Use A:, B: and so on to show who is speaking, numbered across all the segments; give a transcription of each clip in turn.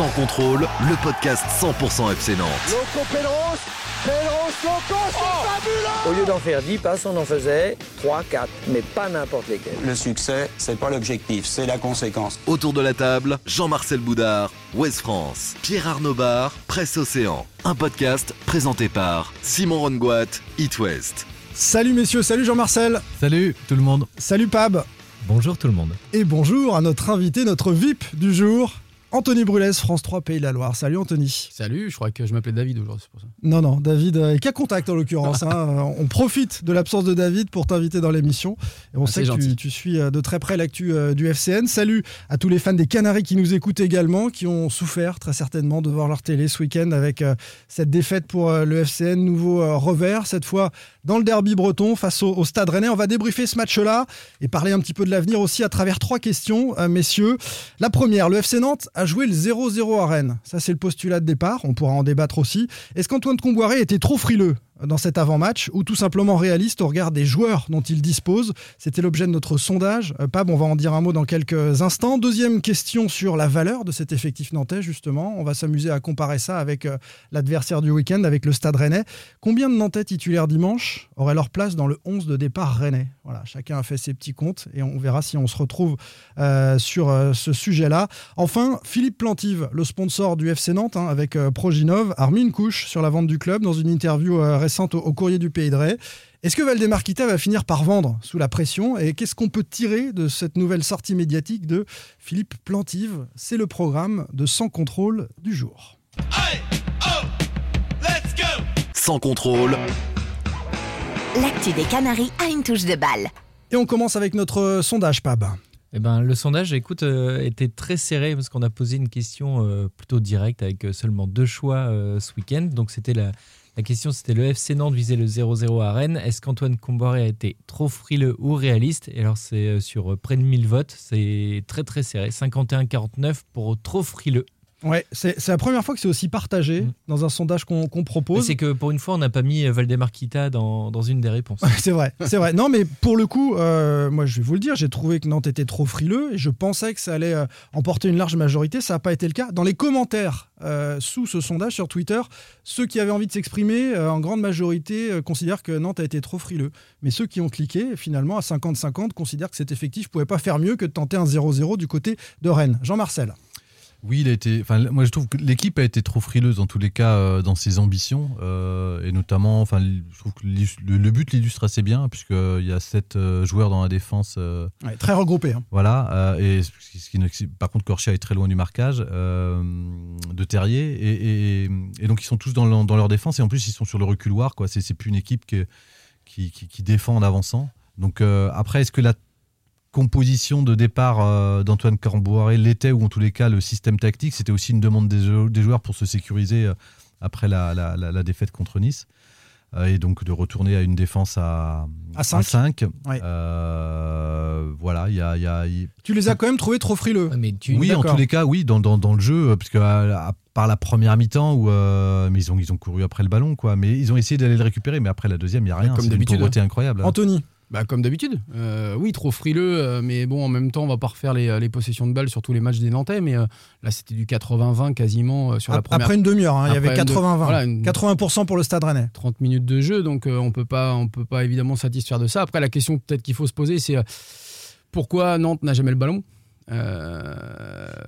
A: Sans contrôle, le podcast 100% FC Nantes.
B: Loco Pedros, Pedros, Loco, c'est fabuleux
C: Au lieu d'en faire 10 passes, on en faisait 3, 4, mais pas n'importe lesquels.
D: Le succès, c'est pas l'objectif, c'est la conséquence.
A: Autour de la table, Jean-Marcel Boudard, Ouest France, Pierre Arnaud Bar, Presse Océan. Un podcast présenté par Simon Rongoat, It West.
E: Salut messieurs, salut Jean-Marcel,
F: Salut tout le monde.
E: salut Pab,
F: Bonjour tout le monde.
E: et bonjour à notre invité, notre VIP du jour, Anthony Brulès, France 3 Pays de la Loire. Salut Anthony.
G: Salut, je crois que je m'appelais David aujourd'hui, c'est pour ça.
E: Non, non, David, euh, cas contact en l'occurrence. hein. Euh, On profite de l'absence de David pour t'inviter dans l'émission. Et on
G: Ah,
E: sait que tu, suis euh, de très près l'actu du FCN. Salut à tous les fans des Canaries qui nous écoutent également, qui ont souffert très certainement de voir leur télé ce week-end avec cette défaite pour le FCN. Nouveau revers, cette fois dans le derby breton face au, au Stade Rennais. On va débriefer ce match-là et parler un petit peu de l'avenir aussi à travers trois questions, messieurs. La première, le FC Nantes a joué le 0-0 à Rennes. Ça, c'est le postulat de départ. On pourra en débattre aussi. Est-ce qu'Antoine Comboiré était trop frileux? Dans cet avant-match ou tout simplement réaliste au regard des joueurs dont il dispose C'était l'objet de notre sondage. Euh, Pab, on va en dire un mot dans quelques instants. Deuxième question sur la valeur de cet effectif nantais, justement. On va s'amuser à comparer ça avec euh, l'adversaire du week-end, avec le Stade Rennais. Combien de Nantais titulaires dimanche auraient leur place dans le 11 de départ Rennais? Voilà, chacun a fait ses petits comptes et on verra si on se retrouve euh, sur ce sujet-là. Enfin, Philippe Plantive, le sponsor du FC Nantes, hein, avec Proginov, a remis une couche sur la vente du club dans une interview euh, au, au courrier du Pays de Ré. Est-ce que Valdemar Kita va finir par vendre sous la pression Et qu'est-ce qu'on peut tirer de cette nouvelle sortie médiatique de Philippe Plantive? C'est le programme de Sans contrôle du jour.
A: Sans contrôle,
H: L'actu des Canaries a une touche de balle.
E: Et on commence avec notre euh, sondage, Pab.
F: Eh ben, le sondage, écoute, euh, était très serré parce qu'on a posé une question euh, plutôt directe avec seulement deux choix euh, ce week-end. Donc c'était la, la question, c'était le FC Nantes visait le 0-0 à Rennes. Est-ce qu'Antoine Comboiré a été trop frileux ou réaliste? Et alors c'est euh, sur euh, près de 1000 votes, c'est très très serré, 51-49 pour trop frileux.
E: Ouais, c'est la première fois que c'est aussi partagé
F: Mm.
E: dans un sondage qu'on propose.
F: C'est que pour une fois, on n'a pas mis euh, Valdemar Kita dans, dans une des réponses.
E: C'est vrai, c'est vrai. Non, mais pour le coup, euh, moi, je vais vous le dire, j'ai trouvé que Nantes était trop frileux et je pensais que ça allait euh, emporter une large majorité. Ça n'a pas été le cas. Dans les commentaires euh, sous ce sondage sur Twitter, ceux qui avaient envie de s'exprimer, en grande majorité, considèrent que Nantes a été trop frileux. Mais ceux qui ont cliqué, finalement, à 50-50, considèrent que cet effectif ne pouvait pas faire mieux que de tenter un 0-0 du côté de Rennes. Jean-Marcel.
I: Oui, il a été. Enfin, moi, je trouve que l'équipe a été trop frileuse dans tous les cas euh, dans ses ambitions euh, et notamment, enfin, je trouve que le, le but l'illustre assez bien puisqu'il y a sept euh, joueurs dans la défense. euh,
E: Ouais, très regroupé. hein.
I: voilà. euh, et ce qui ne- par contre, Corchia est très loin du marquage euh, de Terrier et, et- et donc ils sont tous dans, leur- dans leur défense et en plus ils sont sur le reculoir. Quoi. C'est, c'est plus une équipe qui, qui, qui défend en avançant. Donc euh, après, est-ce que la composition de départ euh, d'Antoine Camboiré l'était ou en tous les cas le système tactique, c'était aussi une demande des, jou- des joueurs pour se sécuriser euh, après la, la- la- la défaite contre Nice. Euh, et donc de retourner à une défense à,
E: À cinq.
I: cinq.
E: Ouais.
I: Euh, voilà, il y a, il y a- il-
E: Tu les as quand même trouvés trop frileux.
F: Ouais, Mais tu,
I: oui, en tous les cas, oui, dans, dans, dans le jeu, parce que à, à part la première mi-temps où euh, mais ils ont ils ont couru après le ballon, quoi. Mais ils ont essayé d'aller le récupérer, mais après la deuxième, il y a rien.
G: Comme
I: C'est une
G: d'habitude,
I: pauvreté incroyable. hein.
E: Anthony.
G: Bah, comme d'habitude. Euh, oui, trop frileux, euh, mais bon, en même temps, on va pas refaire les, les possessions de balles sur tous les matchs des Nantais, mais euh, là, c'était du 80-20 quasiment sur la première
E: Après une demi-heure, hein, il y avait
G: une de-
E: 80-20.
G: voilà, une-
E: 80% pour le Stade Rennais.
G: 30 minutes de jeu, donc euh, on peut pas, on peut pas évidemment satisfaire de ça. Après, la question peut-être qu'il faut se poser, c'est pourquoi Nantes n'a jamais le ballon? Euh,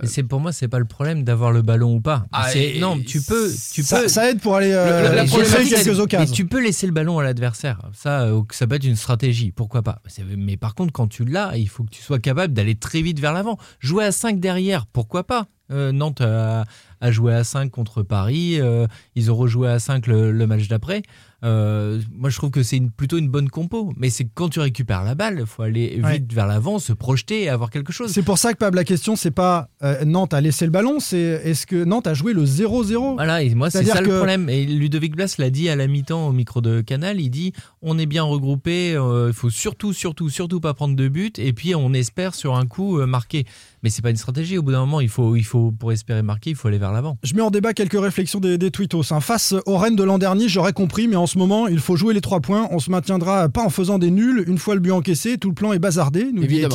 F: Mais c'est pour moi, c'est pas le problème d'avoir le ballon ou pas.
G: Ah,
F: C'est- non, tu peux, tu
E: Ça,
F: peux.
E: ça aide pour aller euh,
G: Le- la- la
E: créer
G: problématique,
E: quelques
F: mais
E: occasions.
F: tu peux laisser le ballon à l'adversaire. Ça, euh, ça peut être une stratégie. Pourquoi pas Mais par contre, quand tu l'as, il faut que tu sois capable d'aller très vite vers l'avant. Jouer à 5 derrière, pourquoi pas Euh, Nantes a, a joué à 5 contre Paris. euh, ils ont rejoué à 5 le, le match d'après. Euh, moi, je trouve que c'est une- plutôt une bonne compo. Mais c'est quand tu récupères la balle, il faut aller vite
E: Ouais.
F: vers l'avant, se projeter et avoir quelque chose.
E: C'est pour ça que Pab, la question, c'est pas euh, Nantes a laissé le ballon, c'est est-ce que Nantes a joué le 0-0
F: Voilà, et moi c'est ça
E: que-
F: le problème. Et Ludovic Blas l'a dit à la mi-temps au micro de Canal, il dit on est bien regroupé, euh, il faut surtout, surtout, surtout pas prendre de but, et puis on espère sur un coup marquer. Mais c'est pas une stratégie. Au bout d'un moment, il faut, il faut pour espérer marquer, il faut aller vers l'avant.
E: Je mets en débat quelques réflexions des, des tweetos. hein. Face au Rennes de l'an dernier, j'aurais compris, mais ensuite ce moment, il faut jouer les trois points. On se maintiendra pas en faisant des nuls. Une fois le but encaissé, tout le plan est bazardé, nous dit
G: Évidemment.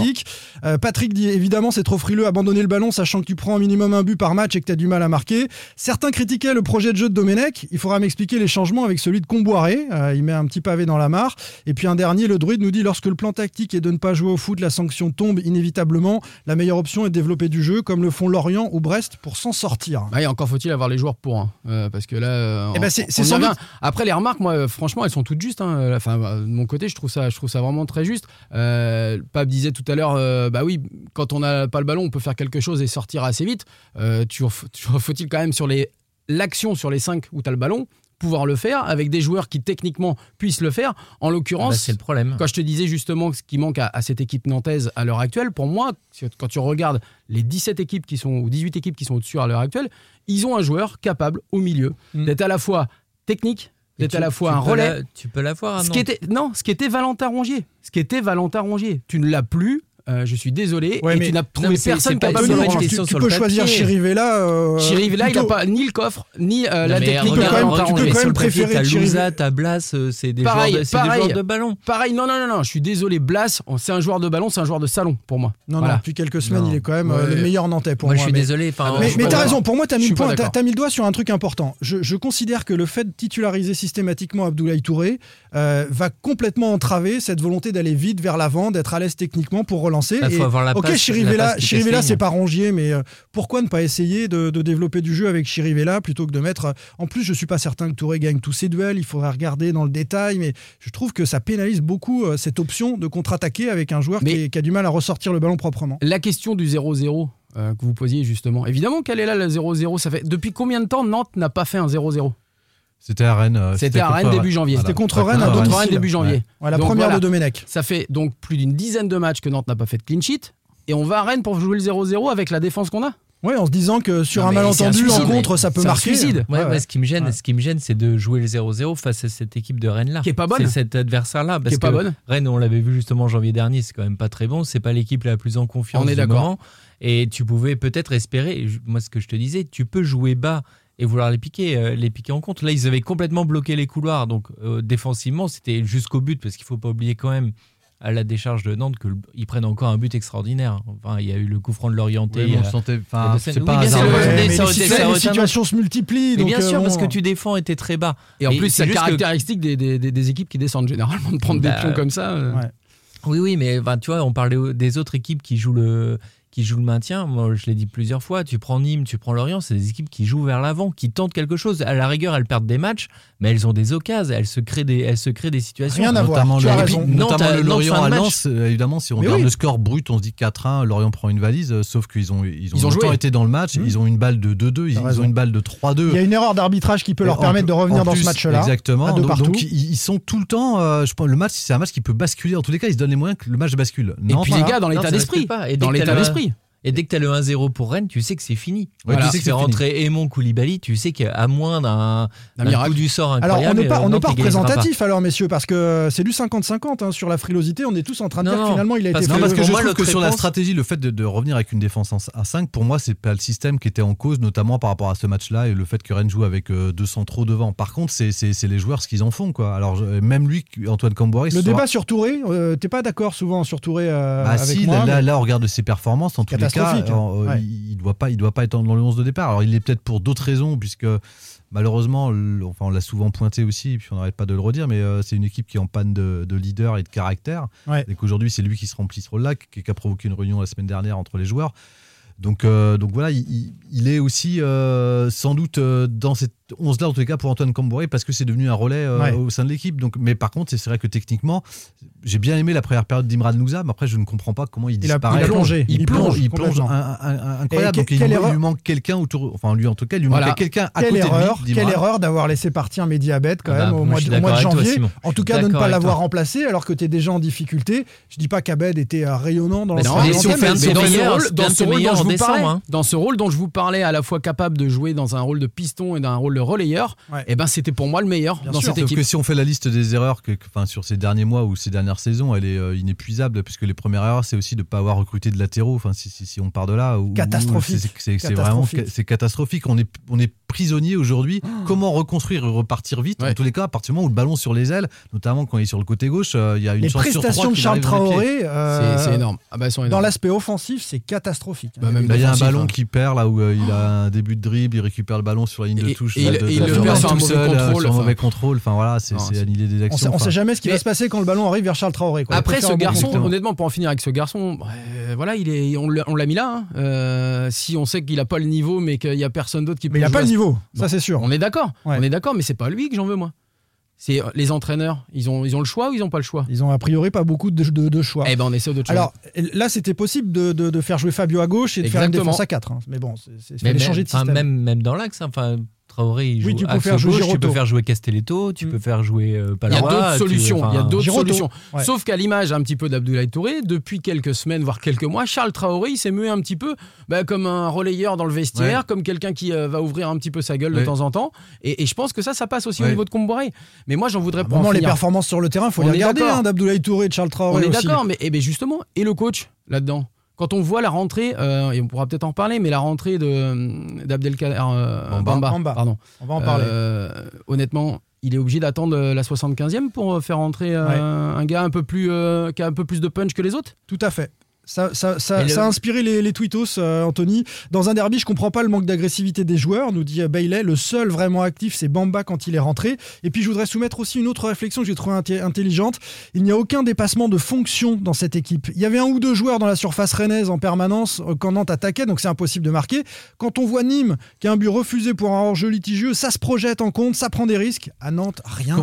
E: Euh, Patrick dit évidemment, c'est trop frileux abandonner le ballon, sachant que tu prends au minimum un but par match et que tu as du mal à marquer. Certains critiquaient le projet de jeu de Domenech. Il faudra m'expliquer les changements avec celui de Comboiré. Euh, il met un petit pavé dans la mare. Et puis un dernier, le druide nous dit lorsque le plan tactique est de ne pas jouer au foot, la sanction tombe inévitablement. La meilleure option de développer du jeu, comme le font Lorient ou Brest, pour s'en sortir.
G: Ah, et encore faut-il avoir les joueurs pour. hein. Euh, parce que là. euh,
E: Eh ben,
G: on-
E: c'est- c'est sans doute-
G: Après, les remarques, moi, euh, franchement, elles sont toutes justes. hein. Enfin, euh, de mon côté, je trouve ça, je trouve ça vraiment très juste. Euh, Pape disait tout à l'heure, bah oui, quand on n'a pas le ballon, on peut faire quelque chose et sortir assez vite. Toujours faut-il quand même sur les l'action sur les 5 où tu as le ballon? Pouvoir le faire avec des joueurs qui techniquement puissent le faire. En
F: Bah,
G: l'occurrence,
F: c'est le problème.
G: quand je te disais justement ce qui manque à, à cette équipe nantaise à l'heure actuelle, pour moi, quand tu regardes les 17 équipes qui sont, ou 18 équipes qui sont au-dessus à l'heure actuelle, ils ont un joueur capable au milieu
E: Mm.
G: d'être à la fois technique, d'être
F: tu-
G: à la fois un relais.
F: la- tu peux l'avoir.
G: ce qui était, non, ce qui était Valentin Rongier. Ce qui était Valentin Rongier. Tu ne l'as plus. Euh, je suis désolé.
E: Ouais,
G: et
E: mais-
G: tu n'as trouvé personne de
F: pas
G: le
F: une question
E: tu,
F: sur
E: tu
F: le
E: peux choisir. Chirivella. Euh,
G: Chirivella, il n'a
E: plutôt-
G: pas ni le coffre, ni euh,
F: Non,
G: la
F: mais
G: technique
F: regarde,
G: de
E: quand même- tu peux quand même préférer
F: T'as. Louza, t'as Blas, euh, c'est des,
G: Pareil,
F: joueurs de, c'est des joueurs de ballon.
G: Pareil, non, non, non, non, je suis désolé. Blas, c'est un joueur de ballon, c'est un joueur de salon pour moi.
E: Non,
G: Voilà.
E: non, depuis quelques semaines,
F: Non.
E: il est quand même
G: Ouais.
E: le meilleur nantais pour
F: Moi,
E: moi.
F: je suis
E: mais-
F: désolé.
G: Ah
E: Mais, t'as raison, pour moi, t'as mis, le doigt sur un truc important. Je, considère que le fait de titulariser systématiquement Abdoulaye Touré va complètement entraver cette volonté d'aller vite vers l'avant, d'être à l'aise techniquement pour relancer.
F: Il
E: Et-
F: faut avoir la
E: ok,
F: passe-
E: Chirivella, Chirivella c'est pas Rongier, mais euh, pourquoi ne pas essayer de, de développer du jeu avec Chirivella plutôt que de mettre. euh, En plus, je suis pas certain que Touré gagne tous ses duels. Il faudra regarder dans le détail, mais je trouve que ça pénalise beaucoup euh, cette option de contre-attaquer avec un joueur qui, a du mal à ressortir le ballon proprement.
G: La question du 0-0 euh, que vous posiez justement. Évidemment qu'elle est là, le 0-0. Ça fait depuis combien de temps Nantes n'a pas fait un 0-0
I: C'était à Rennes. euh,
G: C'était à Rennes début janvier.
E: C'était contre Rennes à
I: contre.
G: Rennes début janvier.
E: Ouais, la
G: Donc
E: première
G: voilà.
E: de Domenech.
G: Ça fait donc plus d'une dizaine de matchs que Nantes n'a pas fait de clean sheet. Et on va à Rennes pour jouer le 0-0 avec la défense qu'on a.
E: Ouais, en se disant que sur
G: Non,
E: un malentendu,
G: c'est un
E: en contre, ça peut
G: c'est un
E: marquer.
G: suicide.
F: Ouais,
E: Ouais,
F: ouais,
E: ouais.
F: ce qui me gêne,
E: Ouais.
F: ce qui me gêne, c'est de jouer le 0-0 face à cette équipe de Rennes là.
G: Qui est pas bonne.
F: C'est cet adversaire-là.
G: Qui
F: Parce
G: est pas
F: que
G: bonne.
F: Rennes, on l'avait vu justement en janvier dernier, c'est quand même pas très bon. C'est pas l'équipe la plus en confiance.
G: On est d'accord.
F: Et tu pouvais peut-être espérer. Moi, ce que je te disais, tu peux jouer bas et vouloir les piquer, euh, les piquer en contre. Là, ils avaient complètement bloqué les couloirs. Donc, euh, défensivement, c'était jusqu'au but parce qu'il faut pas oublier quand même à la décharge de Nantes qu'ils prennent encore un but extraordinaire. Enfin, il y a eu le coup franc de l'orienté.
I: Oui, mais on sentait. Enfin,
F: deux
I: c'est pas
F: Oui, Ouais, mais
E: mais
F: ça
E: les
F: ça
E: situations se multiplient.
F: Mais
E: donc,
F: bien
E: euh,
F: sûr,
E: bon,
F: parce que tu défends et t'es très bas.
G: Et en plus,
F: c'est que-
G: caractéristique des, des- des- des équipes qui descendent généralement de prendre des
F: Bah,
G: pions comme ça. euh.
E: ouais.
F: Oui, oui, mais tu vois, on parlait des autres équipes qui jouent le qui jouent le maintien. Moi, je l'ai dit plusieurs fois. Tu prends Nîmes, tu prends Lorient, c'est des équipes qui jouent vers l'avant, qui tentent quelque chose. À la rigueur, elles perdent des matchs, mais elles ont des occasions, elles se créent des, elles se créent des situations.
E: Rien à voir.
I: Notamment le, puis, notamment
F: a-
I: le Lorient à. Lens, euh, évidemment, si on
E: Mais
I: regarde
E: oui.
I: le score brut, on se dit 4-1, Lorient prend une valise, euh, sauf qu'ils ont, ils ont,
G: Ils ont
I: longtemps
G: joué.
I: été dans le match,
E: Mmh.
I: ils ont une balle de 2-2, ils, ont une balle de 3-2.
E: Il y a une erreur d'arbitrage qui peut leur
I: En
E: permettre de revenir
I: en
E: dans ce match-là.
I: Exactement. donc,
E: partout.
I: donc, ils, sont tout le temps. euh, je pense le match, c'est un match qui peut basculer. En tous les cas, ils se donnent les moyens que le match bascule.
G: Et puis les gars, dans l'état d'esprit.
F: Et
G: Dans l'état d'esprit.
F: Et dès que tu as le 1-0 pour Rennes, tu sais que c'est fini.
I: Ouais,
G: Voilà.
I: tu sais que c'est
F: rentrer Aimon Koulibaly, tu sais qu'à moins d'un coup du sort
E: Alors, on n'est pas,
F: euh,
E: on pas représentatif, alors, messieurs, parce que c'est du 50-50 hein, sur la frilosité. On est tous en train de
F: Non,
E: dire que
F: non,
E: finalement, il a
F: parce
E: été
I: Non,
E: fait
I: parce que je
F: moi,
I: trouve que sur la stratégie, le fait de, de revenir avec une défense en- à 5, pour moi, c'est pas le système qui était en cause, notamment par rapport à ce match-là et le fait que Rennes joue avec euh, deux centraux devant. Par contre, c'est les joueurs ce qu'ils en font. Quoi. Alors, je- même lui, Antoine Camboire,
E: Le débat sur Touré, euh, t'es pas d'accord souvent sur Touré euh,
I: Bah
E: avec
I: si,
E: moi
I: là,
E: mais-
I: là, là, on regarde ses performances, en tous les cas,
E: hein.
I: euh,
E: Ouais.
I: il, il doit pas, il doit pas être dans le 11 de départ. Alors il est peut-être pour d'autres raisons, puisque malheureusement, enfin on l'a souvent pointé aussi, et puis on n'arrête pas de le redire, mais euh, c'est une équipe qui est en panne de, de leader et de caractère,
E: Ouais.
I: et qu'aujourd'hui c'est lui qui se remplit ce rôle-là, qui, qui a provoqué une réunion la semaine dernière entre les joueurs. Donc, euh, donc voilà, il, est aussi sans doute dans cette 11-là, en tous les cas, pour Antoine Cambouré, parce que c'est devenu un relais euh,
E: Ouais.
I: au sein de l'équipe. Donc, mais par contre, c'est vrai que techniquement, j'ai bien aimé la première période d'Imran Nouza, mais après, je ne comprends pas comment il
E: Il a-
I: disparaît.
E: il a plongé.
I: Il,
E: Il
I: plonge,
E: plonge
I: il plonge
E: complètement.
I: un- un- un- incroyable.
E: Et
I: Donc, il, lui-
E: erreur-
I: lui manque quelqu'un autour. Enfin, lui, en tout cas, il lui
G: Voilà.
I: manquait quelqu'un à
E: Quelle
I: côté
E: erreur,
I: de lui.
E: quelle erreur d'avoir laissé partir Mediabet quand
F: Ah bah,
E: même au
F: moi,
E: mois, de,
F: suis
E: au mois de
F: d'accord avec toi,
E: janvier. En tout cas, de ne pas l'avoir remplacé alors que tu es déjà en difficulté. Je dis pas qu'Abed était rayonnant dans
F: on
G: ce
F: meilleurs,
G: rôle, dans ce rôle dont je
F: en
G: vous parlais,
F: décembre, hein.
G: dans ce rôle dont je vous parlais, à la fois capable de jouer dans un rôle de piston et d'un rôle de relayeur,
E: Ouais.
G: et ben c'était pour moi le meilleur
E: Bien
G: dans
E: sûr.
G: cette
I: Sauf
G: équipe.
I: que si on fait la liste des erreurs que, que- enfin, sur ces derniers mois ou ces dernières saisons, elle est euh, inépuisable, puisque les premières erreurs, c'est aussi de ne pas avoir recruté de latéraux. Enfin, si, si, si on part de là, où
E: Catastrophique.
I: c'est- vraiment
E: Catastrophique.
I: c'est catastrophique. On est, on est prisonnier aujourd'hui. Comment reconstruire et repartir vite?
G: Ouais.
I: En tous les cas, à partir du moment où le ballon sur les ailes, notamment quand il est sur le côté gauche, euh, il y a une
E: Les
I: chance sur
E: prestations
I: trois
E: de Charles. Traoré, euh,
G: C'est énorme. Ah bah,
E: dans l'aspect offensif, c'est catastrophique.
G: Bah, même
I: Là, il y a un ballon
G: hein.
I: qui perd là où il a un début de dribble, il récupère le ballon sur la ligne de touche.
G: et il-
I: de- de-
G: il
I: de-
G: le
I: de-
G: perd sur un mauvais
I: seul,
G: contrôle,
I: sur un mauvais contrôle. Enfin voilà, c'est annihiler des
E: On
I: actions.
E: sait, on sait jamais ce qui va se passer quand le ballon arrive vers Charles Traoré.
G: Après, ce garçon, honnêtement, pour en finir avec ce garçon, euh, voilà, il est, on l'a mis là. hein. Euh, si on sait qu'il a pas le niveau, mais qu'il y a personne d'autre qui peut
E: Mais il n'a
G: jouer
E: pas le niveau, ça c'est sûr.
G: On est d'accord. On est d'accord, mais c'est pas lui que j'en veux moi. C'est euh, les entraîneurs. Ils ont, ils ont le choix ou ils ont pas le choix?
E: Ils ont a priori pas beaucoup de, de- de choix.
G: Eh ben, on essaie chose.
E: Alors là, c'était possible de, de- de faire jouer Fabio à gauche et de faire une défense à 4. Mais bon, c'est- changer de système.
F: même, même dans l'axe, hein, enfin, Traoré, il joue
E: Oui, tu peux faire jouer
F: gauche, tu
E: Giroto.
F: peux faire jouer Castelletto, tu
E: Mm.
F: peux faire jouer euh,
G: il y a
F: Palawa,
G: d'autres solutions.
F: enfin,
G: Il y a d'autres solutions.
E: ouais.
G: Sauf qu'à l'image un petit peu d'Abdoulaye Touré, depuis quelques semaines, voire quelques mois, Charles Traoré, il s'est mué un petit peu bah, comme un relayeur dans le vestiaire,
I: Ouais.
G: comme quelqu'un qui euh, va ouvrir un petit peu sa gueule de temps en temps. Et, et je pense que ça, ça passe aussi au niveau de Comboiré. Mais moi, j'en voudrais pas
E: les performances sur le terrain, faut
G: On
E: les regarder, hein, d'Abdoulaye Touré et de Charles Traoré.
G: On est d'accord, mais eh ben justement, et le coach là-dedans? Quand on voit la rentrée, euh, et on pourra peut-être en reparler, mais la rentrée de d'Abdelkader euh,
I: Bamba.
G: Pardon.
E: On va en parler.
G: Euh, honnêtement, il est obligé d'attendre euh, la 75e pour faire rentrer euh, un gars un peu plus qui a un peu plus de punch que les autres?
E: Tout à fait. Ça, ça, ça,
F: Et le-
E: ça a inspiré les, les tweetos, euh, Anthony. Dans un derby, je comprends pas le manque d'agressivité des joueurs, nous dit euh, Bailey. Le seul vraiment actif, c'est Bamba quand il est rentré. Et puis, je voudrais soumettre aussi une autre réflexion que j'ai trouvée inté- intelligente. Il n'y a aucun dépassement de fonction dans cette équipe. Il y avait un ou deux joueurs dans la surface rennaise en permanence euh, quand Nantes attaquait, donc c'est impossible de marquer. Quand on voit Nîmes, qui a un but refusé pour un hors-jeu litigieux, ça se projette en compte, ça prend des risques. À Nantes, rien.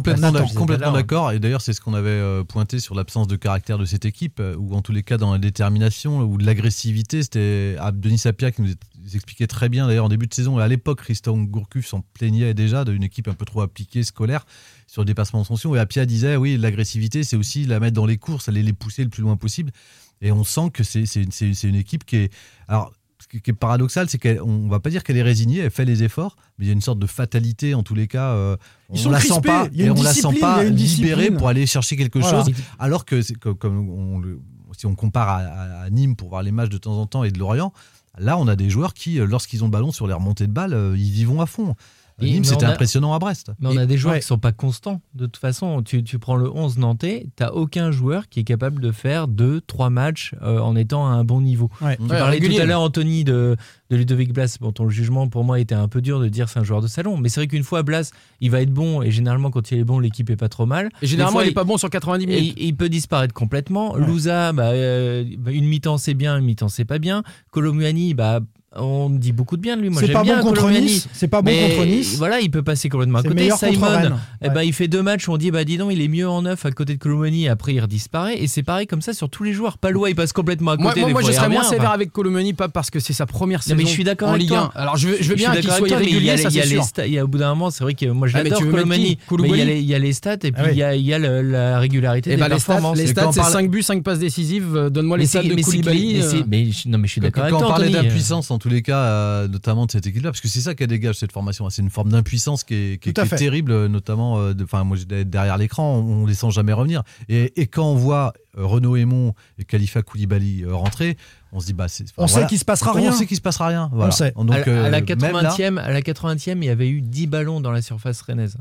I: Complètement, d'accord. Et d'ailleurs, c'est ce qu'on avait euh, pointé sur l'absence de caractère de cette équipe, euh, ou en tous les cas dans la détermination ou de l'agressivité. C'était ah, Denis Sapia qui nous expliquait très bien, d'ailleurs, en début de saison. Et à l'époque, Christophe Gourcuff s'en plaignait déjà d'une équipe un peu trop appliquée, scolaire, sur le dépassement de fonction. Et Apia disait, oui, l'agressivité, c'est aussi la mettre dans les courses, aller les pousser le plus loin possible. Et on sent que c'est c'est une équipe qui est. Alors, qui qui est paradoxal, c'est qu'on va pas dire qu'elle est résignée, elle fait les efforts, mais il y a une sorte de fatalité en tous les cas. euh,
E: Ils
I: on
E: sont
I: la sent pas, et on la sent pas libérée pour aller chercher quelque
E: Voilà.
I: chose. Alors que, comme, comme on le- si on compare à, à- à Nîmes pour voir les matchs de temps en temps et de Lorient, là on a des joueurs qui, euh, lorsqu'ils ont le ballon sur les remontées de balles, euh, ils y vont à fond.
F: Et-
I: Nîmes, c'était impressionnant à Brest.
F: Mais on a des joueurs
E: ouais.
F: qui sont pas constants. De toute façon, tu, tu prends le 11 nantais, t'as aucun joueur qui est capable de faire deux, trois matchs euh, en étant à un bon niveau.
E: Ouais.
F: Tu
G: Ouais,
F: parlais
G: régulier.
F: tout à l'heure, Anthony, de, de Ludovic Blas. Bon, ton jugement, pour moi, était un peu dur de dire c'est un joueur de salon. Mais c'est vrai qu'une fois, Blas, il va être bon. Et généralement, quand il est bon, l'équipe est pas trop mal.
G: Et généralement,
F: fois,
G: il est pas bon sur 90
F: Et
G: minutes.
F: il, il peut disparaître complètement.
E: Ouais.
F: Louza, bah, euh, bah, une mi-temps c'est bien, une mi-temps c'est pas bien. Colomuani, bah, on dit beaucoup de bien de lui. Moi,
E: C'est pas
F: bien
E: bon contre. Nice. C'est pas bon
F: Mais
E: contre Nice.
F: voilà, il peut passer complètement à côté.
E: meilleur contre
F: Simon, eh ben, il fait deux matchs où on dit bah dis donc il est mieux en neuf à côté de Colomani après il redisparaît et c'est pareil comme ça sur tous les joueurs Palois il passe complètement à côté
G: Moi, moi,
F: des
G: moi,
F: fois,
G: je serais moins sévère
F: enfin.
G: avec Colomani, pas parce que c'est sa première
F: Non,
G: saison
F: mais je suis d'accord
G: en
F: avec
G: Ligue
F: toi.
G: 1. Alors je veux, je veux
F: suis
G: bien qu'il
F: d'accord
G: soit
F: toi,
G: irrégulier, ça
F: il y a
G: c'est
F: les
G: sûr.
F: sta- il y a au bout d'un moment c'est vrai que moi
G: mettre
F: Colomani il y a les- stats et puis
E: Ah
F: il y a, la régularité
G: Et
F: des
G: bah, les stats,
F: performances
G: les stats
I: quand
G: c'est
I: parle-
G: 5 buts, 5 passes décisives. Euh, Donne-moi les stats de Koulibaly.
F: mais
G: euh,
F: je- non mais je suis
I: Quand
F: d'accord avec
I: on
F: toi
I: parlait d'impuissance, en tous les cas, euh, notamment de cette équipe-là, parce que c'est ça qu'elle dégage cette formation. hein. C'est une forme d'impuissance qui est, qui qui est terrible, euh, notamment. euh, de- Enfin, moi, derrière l'écran, on, on les sent jamais revenir. Et, et quand on voit Renaud Aymon et Khalifa Koulibaly rentrer, on se dit bah c'est.
E: On
I: voilà.
E: sait qu'il se passera
I: On
E: rien.
I: sait qu'il se passera rien. Voilà.
E: sait.
I: Donc,
F: à, la- à la
I: euh, même là-
F: 80e, à la 80e, il y avait eu 10 ballons dans la surface rennaise.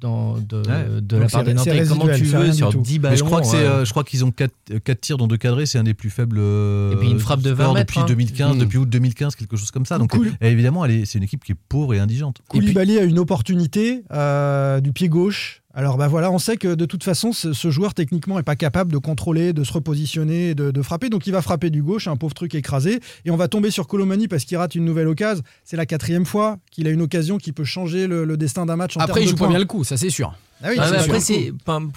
F: Dans, de,
I: Ouais.
F: de la part des Nantais. Comment tu veux sur
E: tout.
F: 10 ballons
I: Mais je crois que c'est,
F: ouais.
I: euh, je crois qu'ils ont 4, tirs dont deux cadrés, c'est un des plus faibles. euh,
F: Et puis une frappe de 20
I: scores
F: mètres,
I: depuis
F: hein.
I: 2015,
G: Mm.
I: depuis août 2015, quelque chose comme ça. Donc
E: Cool.
I: euh, évidemment, c'est une équipe qui est pauvre et indigente.
F: Et puis-
E: Koulibaly a une opportunité euh, du pied gauche. Alors bah voilà, on sait que de toute façon, ce, ce joueur techniquement est pas capable de contrôler, de se repositionner, de, de frapper. Donc il va frapper du gauche, un pauvre truc écrasé. Et on va tomber sur Colomani parce qu'il rate une nouvelle occasion. C'est la quatrième fois qu'il a une occasion qui peut changer le, le destin d'un match. En
G: Après, il
E: de
G: joue pas
E: points.
G: bien le coup, ça c'est sûr.
E: Ah oui,
F: Ah, après, c'est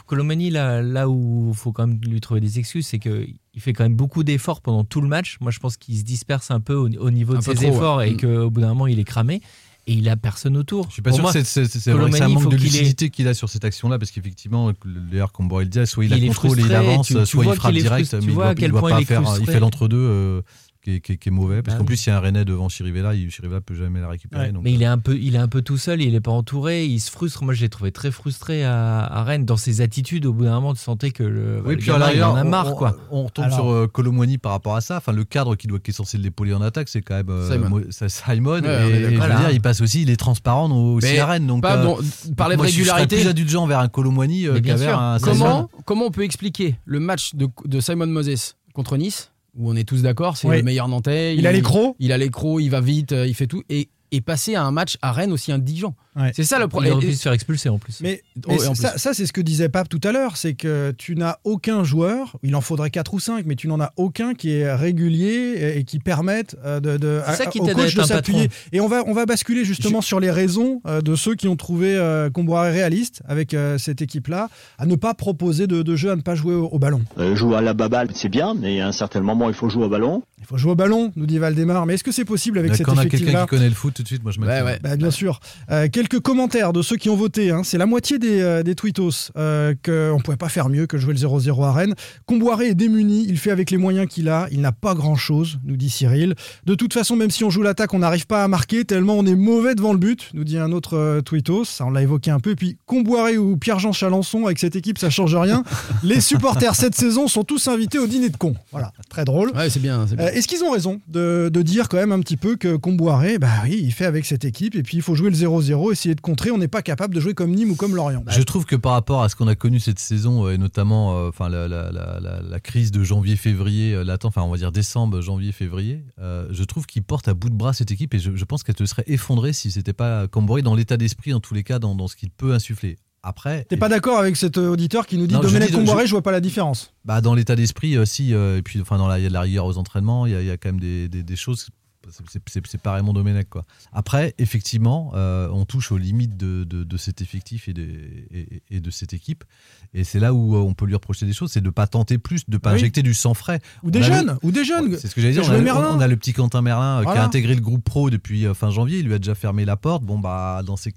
F: Colomani, là, là où il faut quand même lui trouver des excuses, c'est qu'il fait quand même beaucoup d'efforts pendant tout le match. Moi, je pense qu'il se disperse un peu au, au niveau
G: Un
F: de ses
G: trop,
F: efforts
G: ouais.
F: et
G: Mm.
F: qu'au bout d'un moment, il est cramé. Et il a personne autour.
I: Je suis pas
F: Pour
I: sûr
F: moi,
I: que c'est, c'est, vrai que manque de
F: qu'il
I: lucidité qu'il a sur cette action-là, parce qu'effectivement, d'ailleurs, comme Borel le disait, soit il,
F: Il
I: a
F: est
I: contrôle et il avance,
F: tu- tu
I: soit il frappe direct,
F: tu
I: mais il
F: vois
I: doit,
F: à quel
I: il doit
F: point
I: pas
F: il
I: faire, il
F: frustré.
I: fait l'entre-deux. euh, qui est, qui est- qui est mauvais. Parce
F: Bah
I: qu'en
F: oui.
I: plus, il y a un Rennais devant Chirivella, Chirivella peut jamais la récupérer.
E: Ouais.
I: donc,
F: Mais il
I: euh,
F: est un peu, il est un peu tout seul, il est pas entouré, il se frustre. Moi, je l'ai trouvé très frustré à, à Rennes dans ses attitudes. Au bout d'un moment, tu sentais que le,
I: Oui,
F: le
I: puis à
F: gamin, il en a
I: on-
F: marre,
I: on,
F: quoi.
I: On retombe
E: Alors-
I: sur euh, Colomboigny par rapport à ça. Enfin, le cadre qui, doit, qui est censé l'épauler en attaque, c'est quand même euh,
G: Simon.
I: Mo- c'est Simon.
G: Ouais,
I: et, je veux dire, il passe aussi, il est transparent dans- aussi
G: Mais
I: à Rennes. Donc,
G: Pas
I: euh,
G: bon, parler de
I: moi, je
G: régularité.
I: plus indulgent vers un Colomboigny euh, qu'envers
F: sûr.
I: un Simon.
G: Comment, comment on peut expliquer le match de, de Simon Moses contre Nice, où on est tous d'accord, c'est
E: Oui.
G: le meilleur Nantais.
E: Il a les crocs.
G: Il a les crocs, il va vite, euh, il fait tout. Et, et passer à un match à Rennes aussi indigent.
E: Ouais.
G: C'est ça le
F: Il
G: problème.
F: aurait
G: Et-
F: pu se faire expulser en plus.
E: Mais,
G: Oh,
E: mais
G: et en
E: ça,
G: plus.
E: ça, c'est ce que disait Pape tout à l'heure, c'est que tu n'as aucun joueur, il en faudrait 4 ou 5, mais tu n'en as aucun qui est régulier et, et qui permette euh, de, de,
F: ça
E: à-
F: qui
E: au
F: t'aide à
E: coach
F: être
E: de s'appuyer. Et on va, on va basculer justement sur les raisons euh, de ceux qui ont trouvé euh, Comboiré réaliste avec euh, cette équipe-là, à ne pas proposer de, de jeu, à ne pas jouer au, au ballon.
J: Euh, jouer à la baballe, c'est bien, mais à un certain moment, il faut jouer au ballon.
E: Il faut jouer au ballon, nous dit Valdemar, mais est-ce que c'est possible avec cet
I: Quand on a quelqu'un qui connaît le foot, tout de suite, moi je
G: Ouais,
I: m'attends.
G: ouais.
E: Bah, bien sûr. Euh, quelques commentaires de ceux qui ont voté. hein. C'est la moitié des, euh, des tweetos euh, qu'on ne pouvait pas faire mieux que jouer le 0-0 à Rennes. Comboiré est démuni, il fait avec les moyens qu'il a. Il n'a pas grand-chose, nous dit Cyril. De toute façon, même si on joue l'attaque, on n'arrive pas à marquer tellement on est mauvais devant le but, nous dit un autre euh, tweetos. Ça, on l'a évoqué un peu. Et puis Comboiré ou Pierre-Jean Chalençon, avec cette équipe, ça change rien. les supporters cette saison sont tous invités au dîner de cons. Voilà, très drôle.
G: Ouais, c'est bien.
E: Euh, Est-ce qu'ils ont raison de, de dire quand même un petit peu que Comboiré, bah oui, il fait avec cette équipe et puis il faut jouer le 0-0, essayer de contrer. On n'est pas capable de jouer comme Nîmes ou comme Lorient.
I: Je trouve que par rapport à ce qu'on a connu cette saison, euh, et notamment euh, enfin, la, la- la- la- la crise de janvier-février, euh, latent, enfin on va dire décembre, janvier-février, euh, je trouve qu'il porte à bout de bras cette équipe et je, je pense qu'elle te serait effondrée si c'était pas Camboré dans l'état d'esprit, en tous les cas, dans, dans ce qu'il peut insuffler. Après,
E: T'es pas d'accord avec cet auditeur qui nous dit
I: Non,
E: Domenech Comboiré,
I: je-
E: je vois pas la différence.
I: bah, dans l'état d'esprit, si, euh, et puis enfin, dans la, il y a de la rigueur aux entraînements, il y a, il y a quand même des, des- des choses. C'est- pas Raymond Domenech quoi. Après, effectivement, euh, on touche aux limites de, de- de cet effectif et de, et, et de cette équipe. Et c'est là où euh, on peut lui reprocher des choses, c'est de pas tenter plus, de pas
E: Oui.
I: injecter du sang frais.
E: Ou des
I: le-
E: jeunes, ou des jeunes.
I: C'est ce que j'allais dire. On a, le-
E: Merlin.
I: on a le petit Quentin Merlin euh, qui a intégré le groupe pro depuis fin janvier. Il lui a déjà fermé la porte. Bon bah dans ces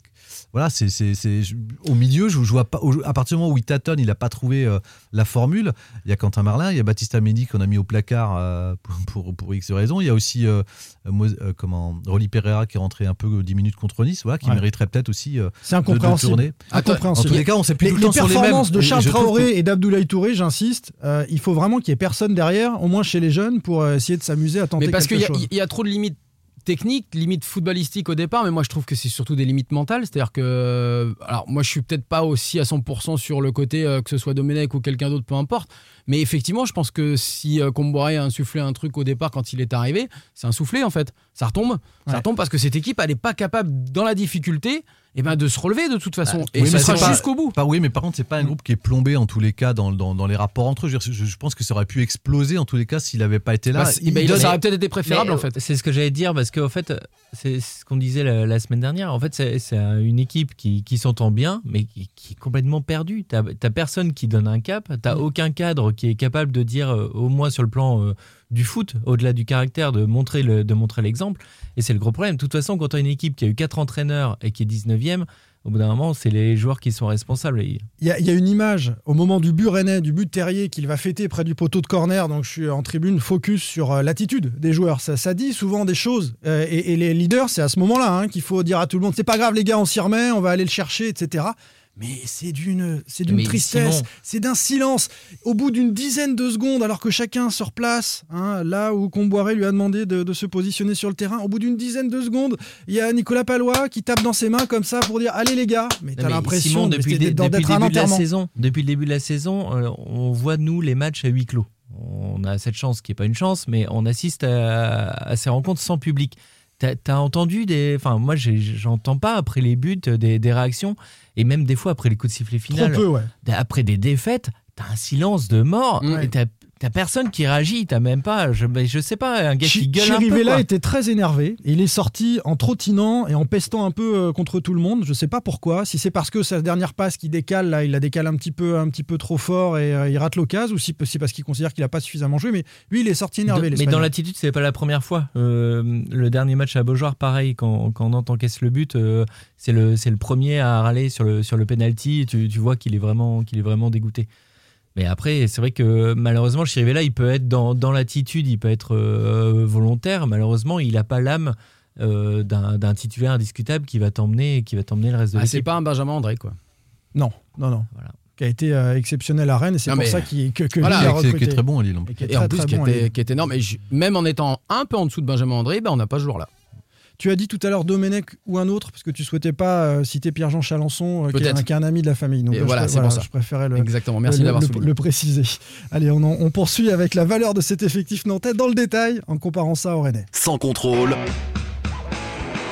I: voilà, c'est c'est- c'est- au milieu. Je, je vois pas. au- À partir du moment où il tâtonne, il a pas trouvé euh, la formule. Il y a Quentin Merlin, il y a Baptiste Amédi qu'on a mis au placard euh, pour, pour, pour X raisons. Il y a aussi euh, euh, comment Rolly Pereira qui est rentré un peu 10 minutes contre Nice, voilà, qui
E: Ouais.
I: mériterait peut-être aussi euh,
E: C'est
I: de, de
E: incompréhensible.
I: tourner. En
E: Incompréhensible.
I: tous les cas, on s'est plus
E: Les,
I: tout le
E: les
I: temps sur les mêmes.
E: performances de Charles
I: que-
E: Traoré et d'Abdoulaye Touré, j'insiste, euh, il faut vraiment qu'il y ait personne derrière, au moins chez les jeunes, pour essayer de s'amuser à tenter
G: Mais parce qu'il
E: quelque
G: y, a-
E: chose.
G: il y a trop de limites techniques, limites footballistiques au départ, mais moi je trouve que c'est surtout des limites mentales. C'est-à-dire que. Alors, moi je suis peut-être pas aussi à 100% sur le côté euh, que ce soit Domenech ou quelqu'un d'autre, peu importe. Mais effectivement, je pense que si euh, Comboiré a insufflé un truc au départ quand il est arrivé, c'est un soufflé en fait. Ça retombe. Ça retombe parce que cette équipe, elle n'est pas capable, dans la difficulté, eh ben, de se relever de toute façon. et
I: oui,
G: ce
I: mais
G: sera jusqu'au bout.
I: Pas, oui, mais par contre, c'est pas un groupe qui est plombé en tous les cas dans, dans, dans les rapports entre eux. Je, pense que ça aurait pu exploser en tous les cas s'il n'avait pas été là.
G: Bah, c'est- bah, il- ça aurait peut-être été préférable
F: Mais,
G: en fait.
F: C'est ce que j'allais dire parce qu'en fait, c'est ce qu'on disait la, la semaine dernière. En fait, c'est c'est une équipe qui, qui s'entend bien, mais qui, qui est complètement perdue. T'as t'as personne qui donne un cap. T'as aucun cadre qui est capable de dire, euh, au moins sur le plan euh, du foot, au-delà du caractère, de montrer de montrer l'exemple. Et c'est le gros problème. De toute façon, quand tu as une équipe qui a eu quatre entraîneurs et qui est 19e, au bout d'un moment, c'est les joueurs qui sont responsables.
E: Il y, a, une image au moment du but rennais, du but Terrier qu'il va fêter près du poteau de corner. Donc je suis en tribune, focus sur euh, l'attitude des joueurs. Ça, dit souvent des choses. Euh, et, et les leaders, c'est à ce moment-là hein, qu'il faut dire à tout le monde c'est pas grave, les gars, on s'y remet, on va aller le chercher, etc. Mais c'est d'une, c'est d'une tristesse, c'est d'un silence. Au bout d'une dizaine de secondes, alors que chacun se replace, hein, là où Comboiré lui a demandé de, de se positionner sur le terrain, au bout d'une dizaine de secondes, il y a Nicolas Palois qui tape dans ses mains comme ça pour dire allez les gars. Mais t'as l'impression
F: depuis, depuis
E: d'être
F: le début de la saison, depuis le début de la saison, euh, on voit nous les matchs à huis clos. On a cette chance qui est pas une chance, mais on assiste à, à ces rencontres sans public. T'as as entendu des, enfin moi j'entends pas après les buts des, des réactions et même des fois après les coups de sifflet
E: Trop
F: final,
E: peu, ouais.
F: après des défaites, t'as un silence de mort.
E: Ouais.
F: Et T'as t'as personne qui réagit, t'as même pas, je, je sais pas, un gars qui gueule un peu.
E: Chirivella était très énervé. Il est sorti en trottinant et en pestant un peu euh, contre tout le monde. Je sais pas pourquoi. Si c'est parce que sa dernière passe qui décale, là, il la décale un petit peu, un petit peu trop fort et euh, il rate l'occasion, ou si c'est parce qu'il considère qu'il a pas suffisamment joué. Mais lui, il est sorti énervé.
F: De- mais dans l'attitude, c'est pas la première fois. Euh, le dernier match à Beaujoire, pareil, quand, quand Nantes encaisse le but, euh, c'est le, le premier à râler sur le, sur le penalty. Tu, tu vois qu'il est vraiment, qu'il est vraiment dégoûté. Mais après, c'est vrai que malheureusement, Chirivella, il peut être dans, dans l'attitude, il peut être euh, volontaire. Malheureusement, il n'a pas l'âme euh, d'un d'un titulaire indiscutable qui va t'emmener qui va t'emmener le reste de
G: Ah, c'est pas un Benjamin André, quoi.
E: Non, non, non.
F: Voilà.
E: Qui a été euh, exceptionnel à Rennes et c'est pour
G: mais-
E: ça qu'il- que, que
G: Voilà,
E: Lille a
I: qui, est- qui est
E: recruté.
I: très bon à Lille. en plus.
E: Et qui est
G: Et en plus,
E: très
G: qui, était, qui était énorme. Et je- même en étant un peu en dessous de Benjamin André, ben, on n'a pas ce joueur-là.
E: Tu as dit tout à l'heure Domenech ou un autre, parce que tu souhaitais pas euh, citer Pierre-Jean Chalençon, euh, qui, est un, qui est un ami de la famille. Donc
G: Et
E: euh, je
G: voilà, c'est pour ça.
E: je préférais le,
G: Exactement. Merci
E: le, préciser. Allez, on, en- on poursuit avec la valeur de cet effectif nantais dans le détail, en comparant ça au Rennais.
A: Sans contrôle,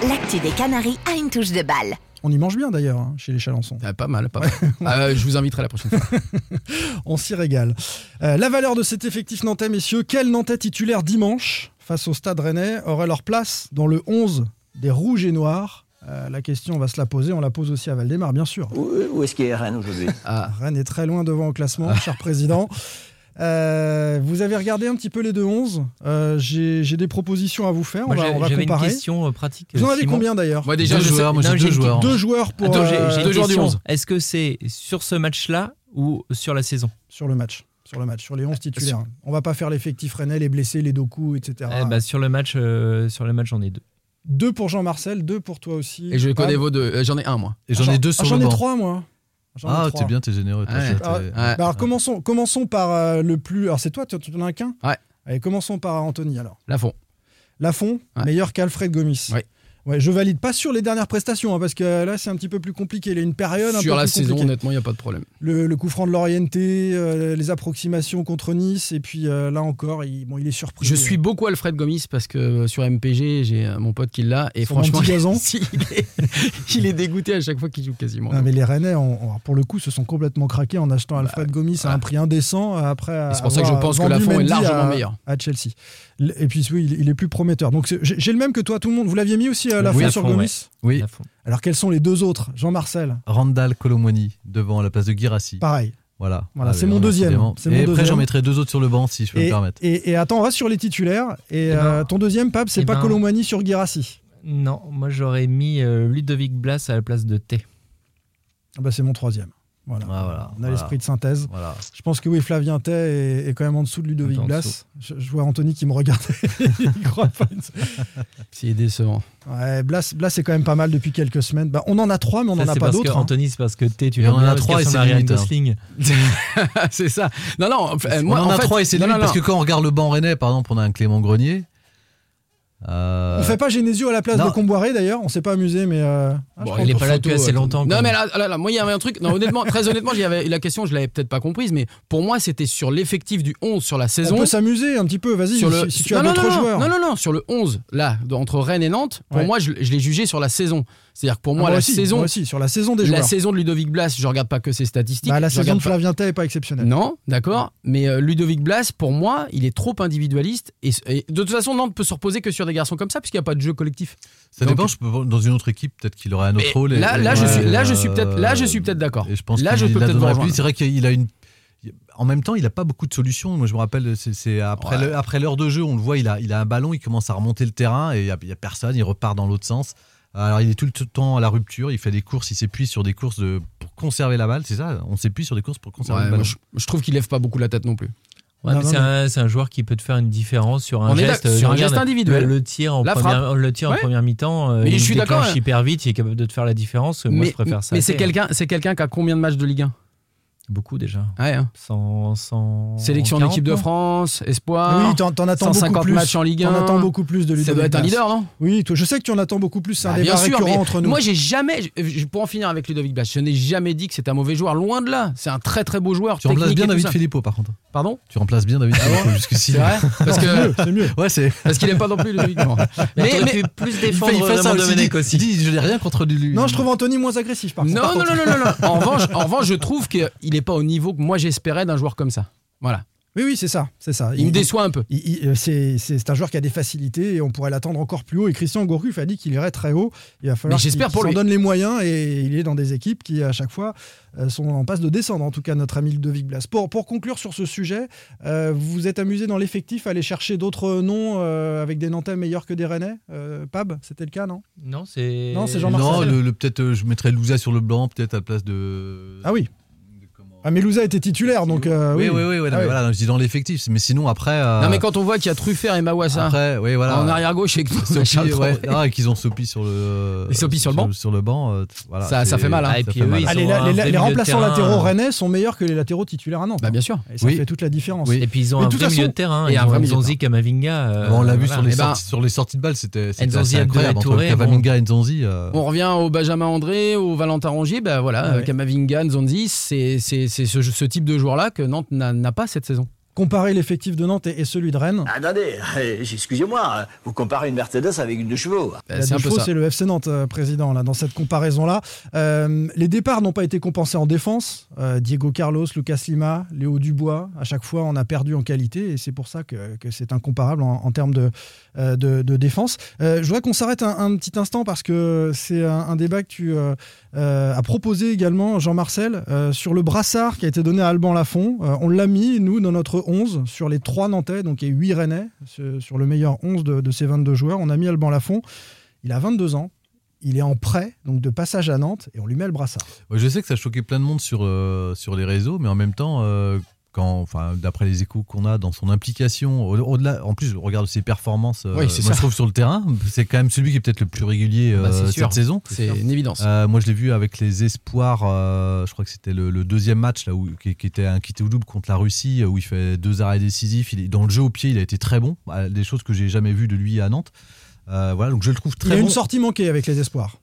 H: L'actu des Canaries a une touche de balle.
E: On y mange bien d'ailleurs, hein, chez les Chalençons.
G: Ah, pas mal, pas mal. Ah, je vous inviterai la prochaine fois.
E: On s'y régale. Euh, la valeur de cet effectif nantais, messieurs, quel nantais titulaire dimanche face au stade rennais aurait leur place dans le 11 des rouges et noirs Euh, La question, on va se la poser. On la pose aussi à Valdemar, bien sûr.
C: Où, où est-ce qu'il est Rennes aujourd'hui?
G: Ah,
E: Rennes est très loin devant au classement, cher président. Euh, vous avez regardé un petit peu les deux 11 Euh, J'ai des propositions à vous faire.
F: Moi,
E: on va,
F: j'ai-
E: on va
F: j'avais une
E: comparer.
F: question euh, pratique.
E: Vous en avez
F: Simon.
E: combien d'ailleurs
G: moi déjà,
I: Deux joueurs, moi
F: non,
I: deux joueurs.
E: Deux joueurs pour
F: Attends,
E: euh,
G: deux joueurs du
F: question.
G: 11.
F: Est-ce que c'est sur ce match-là ou sur la saison
E: sur le match. Sur le match, sur les 11 titulaires. On va pas faire l'effectif rennais, les blessés, les doku, etc.
F: Eh bah, Sur le match, euh, sur le match, j'en ai deux.
E: Deux pour Jean-Marcel, deux pour toi aussi.
G: Et je connais vos deux. J'en ai un, moi.
I: Et j'en ai deux
E: Ah,
I: sur
E: J'en
I: le
E: ai trois, moi.
I: Ah, t'es bien, t'es généreux. toi,
G: Ouais.
I: ça, t'es-
E: Ah,
G: Ouais.
E: Bah, alors commençons, commençons par euh, le plus. Alors c'est toi, tu n'en as qu'un?
G: Ouais.
E: Allez, commençons par Anthony alors.
G: Lafont.
E: Lafont,
G: Ouais.
E: meilleur qu'Alfred Gomis.
G: Ouais.
E: Ouais, je valide pas sur les dernières prestations, hein, parce que là c'est un petit peu plus compliqué. Il y a une période un
G: Sur
E: peu
G: la
E: plus
G: saison,
E: compliquée.
G: honnêtement, il n'y a pas de problème.
E: Le, le coup franc de l'orienté, euh, les approximations contre Nice, et puis euh, là encore, il, bon, il est surpris.
G: Je suis beaucoup Alfred Gomis parce que euh, sur MPG, j'ai euh, mon pote qui l'a. Et
E: Sur
G: franchement,
E: gazon.
G: si, il, est, il est dégoûté à chaque fois qu'il joue quasiment.
E: Non, mais les Rennais, on- on- pour le coup, se sont complètement craqués en achetant Alfred Gomis à un
G: ouais.
E: prix indécent euh, après.
G: C'est pour ça que je pense que
E: vendu
G: Lafont est largement meilleur.
E: À Chelsea. Et puis oui, il, il est plus prometteur. Donc j'ai le même que toi, tout le monde. Vous l'aviez mis aussi à Lafont
F: Oui,
E: sur Gomis
I: Oui.
E: Alors quels sont les deux autres Jean-Marcel?
I: Randall Colomwani devant à la place de Girassi.
E: Pareil.
I: Voilà.
E: Voilà,
I: Ah,
E: c'est mon deuxième. mon
I: Et après,
E: deuxième.
I: j'en mettrai deux autres sur le banc si je peux me
E: Et,
I: permettre.
E: et- et attends, on reste sur les titulaires. Et
F: Eh ben-
E: euh, ton deuxième, Pab, c'est
F: eh
E: pas
F: ben-
E: Colomwani sur Girassi.
F: Non, moi j'aurais mis euh, Ludovic Blas à la place de T.
E: Ah bah, c'est mon troisième. Voilà.
I: Ah, voilà,
E: on a
I: voilà.
E: l'esprit de synthèse.
I: Voilà.
E: Je pense que oui, Flavien Tay est, est quand même en dessous de Ludovic Blas. Je, je vois Anthony qui me regardait. il croit pas.
G: C'est décevant.
E: Ouais, Blas, Blas est quand même pas mal depuis quelques semaines. Bah, on en a trois, mais on n'en a pas d'autres. hein.
F: Anthony, c'est parce que T, tu
I: on en a trois et c'est
F: Ryan. Gosling.
G: c'est ça. Non, non.
I: on en,
G: en
I: a
G: fait-
I: trois et c'est
G: non, non,
I: parce que quand on regarde le banc rennais, par exemple, on a un Clément Grenier. Euh,
E: On fait pas Genesio à la place
I: non.
E: de Comboiré d'ailleurs. On s'est pas amusé, mais. euh, ah,
G: Bon,
F: il est pas là depuis assez
G: attends.
F: longtemps,
G: Non, mais là, là, là, moi, il y avait un truc. Non, honnêtement, très honnêtement, j'y avais, la question, je l'avais peut-être pas comprise, mais pour moi, c'était sur l'effectif du 11 sur la
E: On
G: saison.
E: peut s'amuser un petit peu. Vas-y,
G: sur
E: si,
G: le,
E: si tu
G: non,
E: as
G: non,
E: d'autres
G: non,
E: joueurs.
G: Non, non, non, sur le 11, là, entre Rennes et Nantes, pour
E: Ouais.
G: moi, je, je l'ai jugé sur la saison. C'est-à-dire que pour
E: Ah,
G: moi, la
E: aussi,
G: saison.
E: moi aussi, sur la saison des
G: La
E: joueurs.
G: saison de Ludovic Blas, je regarde pas que ses statistiques.
E: Bah, la saison de
G: pas-
E: Flavien Tay est pas exceptionnelle.
G: Non, d'accord. Mais euh, Ludovic Blas, pour moi, il est trop individualiste. Et, et de toute façon, Nantes peut se reposer que sur des garçons comme ça, puisqu'il n'y a pas de jeu collectif.
I: Ça
G: Donc-
I: dépend, je peux- dans une autre équipe, peut-être qu'il aurait un autre rôle.
G: là, là, je
I: ouais,
G: suis, là, je suis peut-être, là, je suis peut-être d'accord.
I: Et je pense
G: Là, je peux
I: la
G: peut-être.
I: C'est vrai qu'il a une. En même temps, il n'a pas beaucoup de solutions. Moi, je me rappelle, c'est- après
G: Ouais.
I: l'heure de jeu, on le voit, il a, il a un ballon, il commence à remonter le terrain et il n'y a, il y a personne, il repart dans l'autre sens. Alors, il est tout le temps à la rupture, il fait des courses, il s'épuise sur des courses de, pour conserver la balle, c'est ça? On s'épuise sur des courses pour conserver
G: Ouais,
I: le
G: moi,
I: ballon.
G: je, je trouve qu'il lève pas beaucoup la tête non plus.
F: Ouais,
E: Non,
F: mais
E: non,
F: c'est un, c'est un joueur qui peut te faire une différence sur un
G: On
F: geste.
G: sur un geste individuel.
F: Le, le tir en
G: La
F: première, le tir en
G: Ouais.
F: première mi-temps, euh,
G: Mais
F: il
G: je suis d'accord,
F: déclenche
G: hein.
F: hyper vite, il est capable de te faire la différence. Moi,
G: mais
F: je préfère ça.
G: mais c'est quelqu'un, c'est quelqu'un qui a combien de matchs de Ligue 1
F: Beaucoup déjà.
G: Ouais, hein.
F: 100, 100
G: Sélection en
F: 40,
G: équipe de France, Espoir.
E: Oui, t'en t'en attends beaucoup
G: 150
E: plus.
G: matchs en Ligue
E: T'en
G: 1.
E: attends beaucoup plus de Ludovic
G: Ça doit être un leader, non?
E: Oui, toi, je sais que tu en attends beaucoup plus. C'est un
G: Bah,
E: débat
G: bien sûr,
E: récurrent entre nous.
G: moi j'ai jamais, pour en finir avec Ludovic Blas, je n'ai jamais dit que c'était un mauvais joueur, loin de là. C'est un très très beau joueur.
I: Tu remplaces bien David. Filippo, par contre.
G: Pardon?
I: Tu remplaces bien David Filippo jusqu'ici.
G: C'est vrai? Parce que
E: mieux, c'est mieux.
I: Ouais, c'est.
G: parce qu'il aime pas non plus Ludovic.
F: Mais, plus
I: Il fait,
F: défendre
I: il fait ça
F: Raymond
I: aussi.
F: Domenech
I: Il
F: aussi.
I: je n'ai rien contre lui.
E: Non, je trouve Anthony moins agressif par
G: non, non,
E: contre.
G: non, non, non, non. En revanche, en revanche, je trouve qu'il n'est pas au niveau que moi j'espérais d'un joueur comme ça. Voilà.
E: Oui, oui, c'est ça, c'est ça.
G: Il me déçoit un peu.
E: il- il- euh, c'est un joueur qui a des facilités et on pourrait l'attendre encore plus haut. Et Christian Gourcuff a dit qu'il irait très haut. Il va falloir qu'il s'en
G: lui.
E: donne les moyens et il est dans des équipes qui, à chaque fois, euh, sont en passe de descendre. En tout cas, notre ami Ludovic Blas. Pour, pour conclure sur ce sujet, euh, vous vous êtes amusé dans l'effectif à aller chercher d'autres noms euh, avec des Nantais meilleurs que des Rennais Euh, Pab, c'était le cas, non?
F: Non, c'est.
E: Non, c'est Jean-Marc
I: Non,
E: Marcel.
I: le, le- peut-être, euh, je mettrais Louza sur le blanc, peut-être à la place de.
E: Ah oui. Ah, mais Louza était titulaire, donc. euh,
I: oui, oui, oui, oui, non,
E: Ah
I: mais
E: oui.
I: voilà, je dis dans l'effectif. Mais sinon, après. euh,
G: Non, mais quand on voit qu'il y a Truffert et Mawassa
I: Après, oui, voilà.
G: en arrière-gauche et
I: ouais, ah, qu'ils ont Sopi sur le.
G: Et Sopi sur le banc
I: Sur le banc, euh, voilà,
G: Ça- fait mal, hein.
F: Ah, et puis
E: Ah, les, la- remplaçants
F: terrain,
E: latéraux rennais sont meilleurs que les latéraux titulaires à Nantes.
G: Bah, bien sûr.
E: Et ça
I: Oui.
E: fait toute la différence.
I: Oui.
F: Et puis ils ont
E: Mais
F: un vrai milieu de terrain.
G: et un vrai
F: Nzonzi, Kamavinga.
I: on l'a vu
F: voilà.
I: sur les,
G: Eh ben,
I: sorties, sur les sorties de balles, c'était
F: Nzonzi, Touré,
I: Camavinga et Nzonzi.
G: On revient au Benjamin André, au Valentin Rongier. Ben voilà, Kamavinga, Nzonzi, c'est c'est- ce, ce type de joueur-là que Nantes n'a pas cette saison.
E: Comparer l'effectif de Nantes et, et celui de Rennes.
C: Attendez, euh, excusez-moi, vous comparez une Mercedes avec une de chevaux.
G: Ben,
E: La
G: c'est un
E: deux
G: peu
E: chevaux,
G: ça.
E: c'est le FC Nantes, euh, président, là, dans cette comparaison-là. Euh, les départs n'ont pas été compensés en défense. Euh, Diego Carlos, Lucas Lima, Léo Dubois, à chaque fois, on a perdu en qualité et c'est pour ça que, que c'est incomparable en, en termes de, de, de défense. Euh, je voudrais qu'on s'arrête un, petit instant parce que c'est un, débat que tu euh, euh, as proposé également, Jean-Marcel, euh, sur le brassard qui a été donné à Alban Lafont. Euh, on l'a mis, nous, dans notre 11, sur les 3 Nantais, donc et 8 Rennais, sur le meilleur 11 de, ces 22 joueurs. On a mis Alban Lafont. Il a 22 ans. Il est en prêt, donc de passage à Nantes, et on lui met le brassard.
I: Je sais que ça choquait plein de monde sur, euh, sur les réseaux, mais en même temps, euh, quand, enfin, d'après les échos qu'on a dans son implication, au- au-delà, en plus, je regarde ses performances, euh,
G: Oui, c'est
I: moi,
G: ça.
I: je trouve sur le terrain, c'est quand même celui qui est peut-être le plus régulier
G: Bah,
I: euh, cette saison.
G: C'est une évidence.
I: Euh, moi, je l'ai vu avec les espoirs. euh, je crois que c'était le, le deuxième match là où, qui, qui était un qui était au double contre la Russie, euh, où il fait deux arrêts décisifs. Il est dans le jeu au pied, il a été très bon. Des choses que j'ai jamais vues de lui à Nantes. Euh, voilà, donc je le trouve
E: Il
I: très
E: a
I: bon.
E: une sortie manquée avec les espoirs.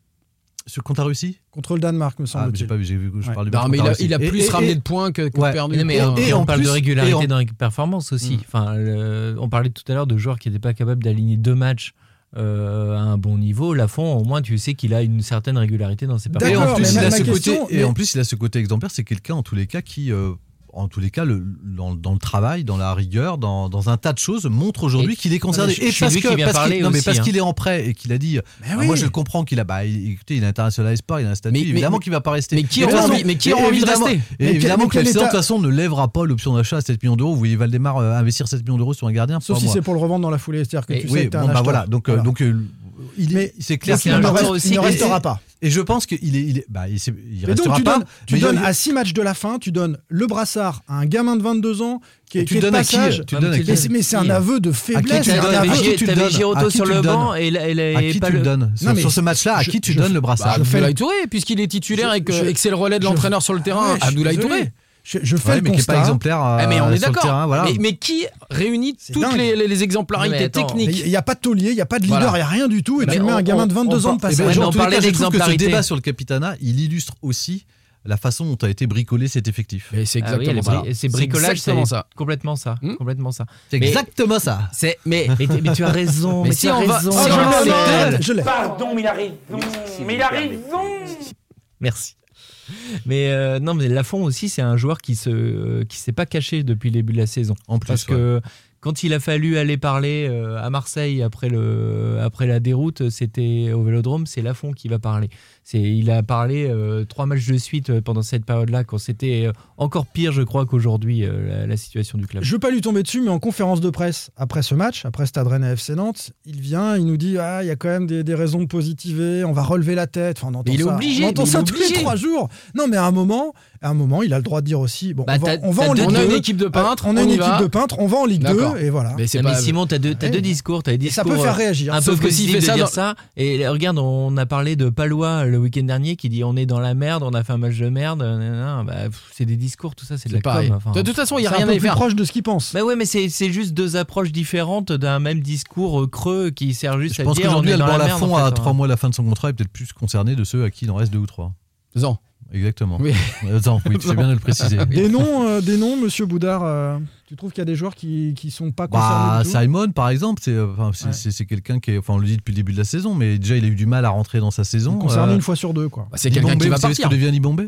I: Sur contre la Russie
E: Contre le Danemark, me
I: Ah,
E: semble-t-il.
I: j'ai pas vu. J'ai vu. Je
E: Ouais.
I: parle du
G: Non, mais il a, il a
I: Et-
G: plus
I: et-
G: ramené
I: et-
G: de points que, que
I: Ouais.
G: perdu.
F: Non, mais
I: Et-
F: on,
I: et
F: on
I: en
F: parle de régularité dans les performances aussi.
I: Mm.
F: Enfin, le- on parlait tout à l'heure de joueurs qui n'étaient pas capables d'aligner deux matchs euh, à un bon niveau. Lafont, au moins, tu sais qu'il a une certaine régularité dans ses performances.
I: ce et en plus, il a ce côté exemplaire. C'est quelqu'un, en tous les cas, qui, euh, en tous les cas, le, dans, dans le travail, dans la rigueur, dans, dans un tas de choses, montre aujourd'hui qu'il est concerné. Et parce qu'il- parce
F: hein.
I: qu'il est en prêt et qu'il a dit. ah,
E: oui.
I: Moi, je le comprends qu'il a. Bah, écoutez, il est international sport, il a un statut.
G: Mais-
I: évidemment qu'il va pas rester.
G: mais qui
I: toute
G: envie- mais qui aura envie de
I: évidemment-
G: rester
I: Et
E: Mais
I: évidemment
E: mais
I: que FC, de toute façon, ne lèvera pas l'option d'achat à 7 millions d'euros. Vous voyez Valdemar euh, investir 7 millions d'euros sur un gardien.
E: Sauf si c'est pour le revendre dans la foulée. C'est-à-dire que tu sais
I: Oui,
E: que
I: bah voilà. Donc, euh, donc, euh, il est, c'est clair
E: Donc,
F: c'est
E: il
F: un
E: ne
F: joueur
E: reste-
F: aussi
E: il ne
F: qui-
E: restera pas.
I: Et je pense qu'il est, il est, bah, il,
E: Et donc
I: restera
E: tu
I: pas.
E: donnes, tu
I: mais a-
E: donnes à 6 matchs de la fin, tu donnes le brassard à un gamin de 22 ans qui est,
I: tu
E: qui de
I: donnes à qui
E: passage.
I: Tu donnes à
F: Mais
I: qui
E: Mais c'est- mais c'est un aveu de faiblesse.
I: À qui tu donnes
F: Giroto
I: À qui
F: sur
I: tu
F: le banc et, et, et-
I: À qui
F: pas
I: tu le donnes sur,
E: mais
I: sur ce match-là, à qui tu donnes le brassard
G: Abdoulaye Touré, puisqu'il est titulaire et que, c'est le relais de l'entraîneur sur le terrain.
E: Je suis
G: Abdoulaye. Touré.
E: Je, je fais
I: Ouais,
E: le
I: mais qui est pas
E: constat.
I: exemplaire euh,
G: Ah, mais on est
I: sur le
G: d'accord.
I: terrain, voilà.
G: mais, mais qui réunit
E: C'est
G: toutes les, les- exemplarités
F: attends,
G: techniques
E: Il n'y a pas de taulier, il n'y a pas de leader, il
G: Voilà.
E: n'y a rien du tout. Et
F: Mais
E: tu mets
F: on-
E: un gamin de 22 ans de
I: Eh ben,
F: on parlait
I: cas, je trouve que ce
F: d'exemplarité.
I: débat sur le Capitana, il illustre aussi la façon dont a été bricolé cet effectif.
G: C'est
F: Ah oui, elle
G: exactement
F: est
G: ça.
F: bri- c'est bricolage, c'est
G: ça.
F: complètement ça,
G: Hmm
F: complètement ça.
I: C'est exactement ça.
G: C'est mais
F: Mais, tu as raison,
G: Mais
F: mais,
G: si
F: tu as
G: on va-
F: raison.
G: va- c'est
E: je l'ai.
B: Pardon, mais il a raison. Mais il a raison.
F: Merci. Mais euh, non, mais Lafont aussi, c'est un joueur qui se euh, qui s'est pas caché depuis le début de la saison.
I: En plus,
F: Parce
I: ouais.
F: que quand il a fallu aller parler euh, à Marseille après le après la déroute, c'était au Vélodrome, c'est Lafont qui va parler. C'est il a parlé euh, trois matchs de suite euh, pendant cette période-là, quand c'était euh, encore pire, je crois, qu'aujourd'hui euh, la, la situation du club.
E: Je veux pas lui tomber dessus, mais en conférence de presse après ce match, après Stade Rennais FC Nantes, il vient, il nous dit ah il y a quand même des, des raisons de positiver, on va relever la tête. Enfin, on entend
G: il est
E: ça,
G: obligé,
E: on entend ça
G: est
E: tous les
G: obligé.
E: trois jours. Non, mais à un moment, à un moment, il a le droit de dire aussi bon,
F: Bah,
E: on va, on en
F: deux-
E: Ligue
G: on a
E: 2.
G: une équipe de peintres,
E: on a une équipe
G: va.
E: de peintres, on va en Ligue 2
G: D'accord.
E: et voilà.
G: Mais c'est
F: Non, mais Simon, t'as deux, t'as
E: Ouais.
F: deux discours, t'as des
E: Et ça
F: discours
E: peut faire réagir.
F: un peu
G: Sauf que s'il
F: positifs
G: fait
F: de
G: ça
F: dire
G: dans-
F: ça. Et regarde, on a parlé de Palois le week-end dernier qui dit on est dans la merde, on a fait un match de merde. nanana. Bah, c'est des discours, tout ça, c'est de la
G: pareil.
F: com. enfin.
G: De toute façon, il y a rien
E: un peu
G: à faire.
E: proche de ce qu'il pense.
F: Bah ouais, mais c'est c'est juste deux approches différentes d'un même discours euh, creux qui sert juste
I: Je
F: à
I: pense
F: dire on
I: qu'aujourd'hui,
F: est dans
I: Alban. Lafont,
F: en fait,
I: à
F: hein.
I: trois mois de la fin de son contrat, est peut-être plus concerné de ceux à qui il en reste deux ou trois.
G: Zan.
I: Exactement.
G: Oui.
I: Euh, Attends, oui, tu fais bien de le préciser.
E: Des noms, euh, des noms, Monsieur Boudard. euh, tu trouves qu'il y a des joueurs qui qui sont pas concernés
I: Bah,
E: du tout
I: Simon, par exemple, c'est enfin,
E: Ouais.
I: quelqu'un qui est, enfin, on le dit depuis le début de la saison, mais déjà il a eu du mal à rentrer dans sa saison.
E: Concerné
I: Euh,
E: une fois sur deux, quoi.
G: Bah, c'est quelqu'un qui va partir.
I: que devient Libombé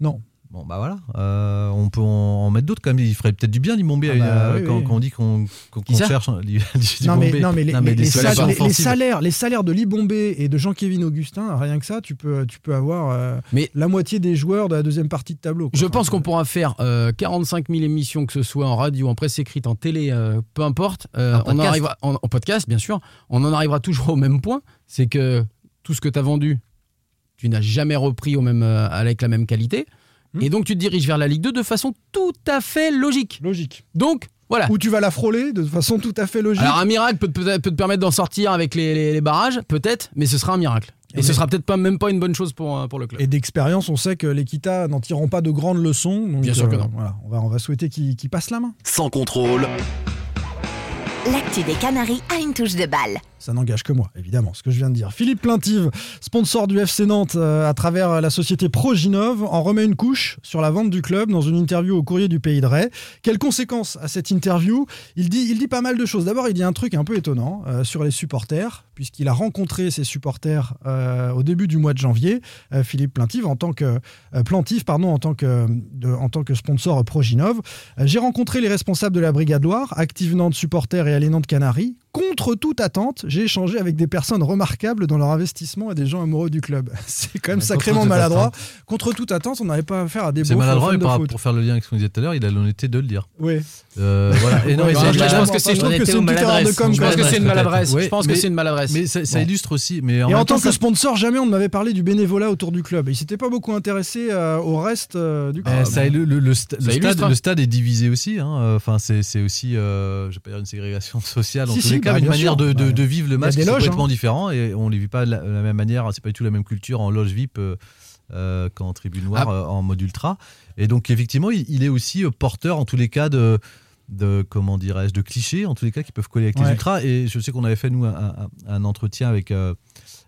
E: Non.
I: Bon, bah voilà. Euh, on peut en, mettre d'autres quand même. Il ferait peut-être du bien, Libombé,
E: Ah bah,
I: euh,
E: oui,
I: quand,
E: oui.
I: quand on dit qu'on cherche. hein, Li-
E: Non mais,
I: Libombé.
E: non, mais les,
I: Non, mais
E: les-
I: des
E: les
I: solutions
E: salaires, les- salaires, les salaires de Libombé et de Jean-Kévin Augustin, rien que ça, tu peux, tu peux avoir euh,
G: Mais-
E: la moitié des joueurs de la deuxième partie de tableau. quoi.
G: Je pense qu'on pourra faire euh, 45 000 émissions, que ce soit en radio, en presse écrite, en télé, euh, peu importe. Euh,
F: En
G: on en
F: podcast.
G: arrivera en, en podcast, bien sûr. On en arrivera toujours au même point. C'est que tout ce que tu as vendu, tu n'as jamais repris au même, euh, avec la même qualité. Et donc tu te diriges vers la Ligue 2 de façon tout à fait logique.
E: Logique.
G: Donc voilà.
E: Ou tu vas la frôler de façon tout à fait logique.
G: Alors un miracle peut, peut, peut te permettre d'en sortir avec les, les- les barrages, peut-être, mais ce sera un miracle. Et
E: Mais-
G: ce sera peut-être pas même pas une bonne chose pour, euh, pour le club.
E: Et d'expérience, on sait que les Kita n'en tireront pas de grandes leçons. donc,
G: Bien sûr que
E: euh,
G: non.
E: Voilà, on va, on va souhaiter qu'ils qu'ils passent la main.
A: Sans contrôle.
H: L'actu des Canaries a une touche de balle.
E: Ça n'engage que moi, évidemment, ce que je viens de dire. Philippe Plaintive, sponsor du FC Nantes euh, à travers la société Proginov, en remet une couche sur la vente du club dans une interview au courrier du Pays de Ray. Quelles conséquences à cette interview? Il dit, il dit pas mal de choses. D'abord, il dit un truc un peu étonnant euh, sur les supporters, puisqu'il a rencontré ses supporters euh, au début du mois de janvier. Euh, Philippe Plaintive, en tant que, euh, Plantif, pardon, en tant que, sponsor Proginov. J'ai rencontré les responsables de la Brigade Loire, Active Nantes Supporters et Allez Nantes Canaries. Contre toute attente, j'ai échangé avec des personnes remarquables dans leur investissement et des gens amoureux du club. C'est quand même
I: Mais
E: sacrément
I: contre
E: maladroit.
I: attente.
E: Contre toute attente, on n'avait pas affaire à des
I: C'est maladroit, mais
E: foot.
I: pour faire le lien avec ce qu'on disait tout à l'heure, il a l'honnêteté de le dire.
E: Oui.
I: Euh, voilà. Et non,
E: Ouais,
I: mais c'est-
E: je,
G: je pense que c'est-
E: une
F: maladresse.
G: Je pense que c'est une maladresse.
I: Ouais,
G: je pense que
I: mais-
G: c'est une maladresse.
I: Mais ça, illustre aussi. Mais en
E: Et en tant que sponsor, jamais on ne m'avait parlé du bénévolat autour du club. Il s'était pas beaucoup intéressé euh, au reste euh, du club.
I: Le,
G: illustre,
I: stade,
G: hein.
I: le stade est divisé aussi. hein. Enfin, c'est aussi, euh, je vais pas dire une ségrégation sociale en tous les cas,
E: bah,
I: une manière de, de-
E: Bah,
I: de vivre le
E: a loges,
I: complètement
E: hein.
I: différent et on les vit pas de la, même manière. C'est pas du tout la même culture en loge VIP euh, euh, qu'en tribune noire
G: Ah.
I: euh, en mode ultra. Et donc effectivement, il, il est aussi porteur en tous les cas de de comment dirais-je de clichés en tous les cas qui peuvent coller avec les ultras et je sais qu'on avait fait nous un, un- un entretien avec euh,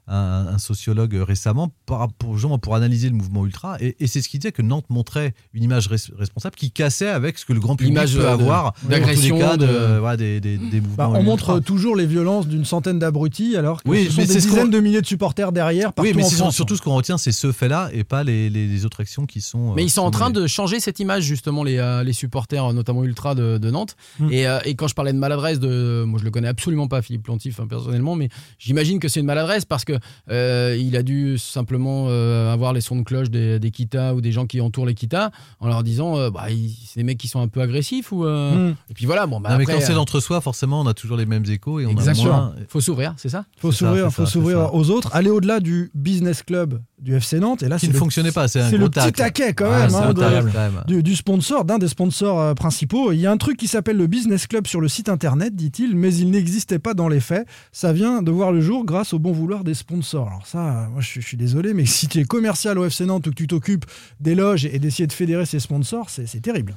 I: un, un sociologue euh, récemment pour, justement pour analyser le mouvement ultra et, et c'est ce qu'il disait que Nantes montrait une image res- responsable qui cassait avec ce que le grand public
G: L'image,
I: peut
G: euh, de-
I: avoir
G: d'agression,
I: dans tous les cas de,
G: de-
I: voilà, des, des, des mouvements
E: Bah, on
I: ultra.
E: montre toujours les violences d'une centaine d'abrutis, alors que
I: Oui,
E: ce sont
I: mais
E: des
I: ce
E: dizaines de milliers de supporters derrière partout
I: oui mais
E: en France.
I: surtout ce qu'on retient c'est ce fait là et pas les, les- les autres actions qui sont
G: Mais
I: euh,
G: ils sont en train de changer cette image, justement, les, euh, les supporters, euh, notamment Ultra de, de Nantes.
E: Mm.
G: Et, euh, et quand je parlais de maladresse, de, moi je le connais absolument pas, Philippe Plantif, hein, personnellement, mais j'imagine que c'est une maladresse parce que euh, il a dû simplement euh, avoir les sons de cloche des, des Kita ou des gens qui entourent les Kita en leur disant euh, bah, c'est des mecs qui sont un peu agressifs. Ou, euh,
E: Mm.
G: Et puis voilà, bon, bah,
I: Non, mais quand c'est l'entre-soi forcément on a toujours les mêmes échos et on a
G: Exactement.
I: moins
G: faut s'ouvrir, c'est ça
E: faut s'ouvrir, faut s'ouvrir aux autres, aller au-delà du business club du FC Nantes. Et là,
I: qui
E: c'est
I: ne
E: le-
I: fonctionnait pas c'est un
E: C'est
I: gros
E: le petit taquet quand
I: Ouais,
E: même
I: c'est
E: hein, de-
I: quand même.
E: du, du sponsor, d'un des sponsors euh, principaux. Il y a un truc qui s'appelle le Business Club sur le site internet, dit-il, mais il n'existait pas dans les faits. Ça vient de voir le jour grâce au bon vouloir des sponsors. Alors ça, euh, moi je, suis- désolé, mais si tu es commercial au FC Nantes ou que tu t'occupes des loges et d'essayer de fédérer ses sponsors, c'est terrible.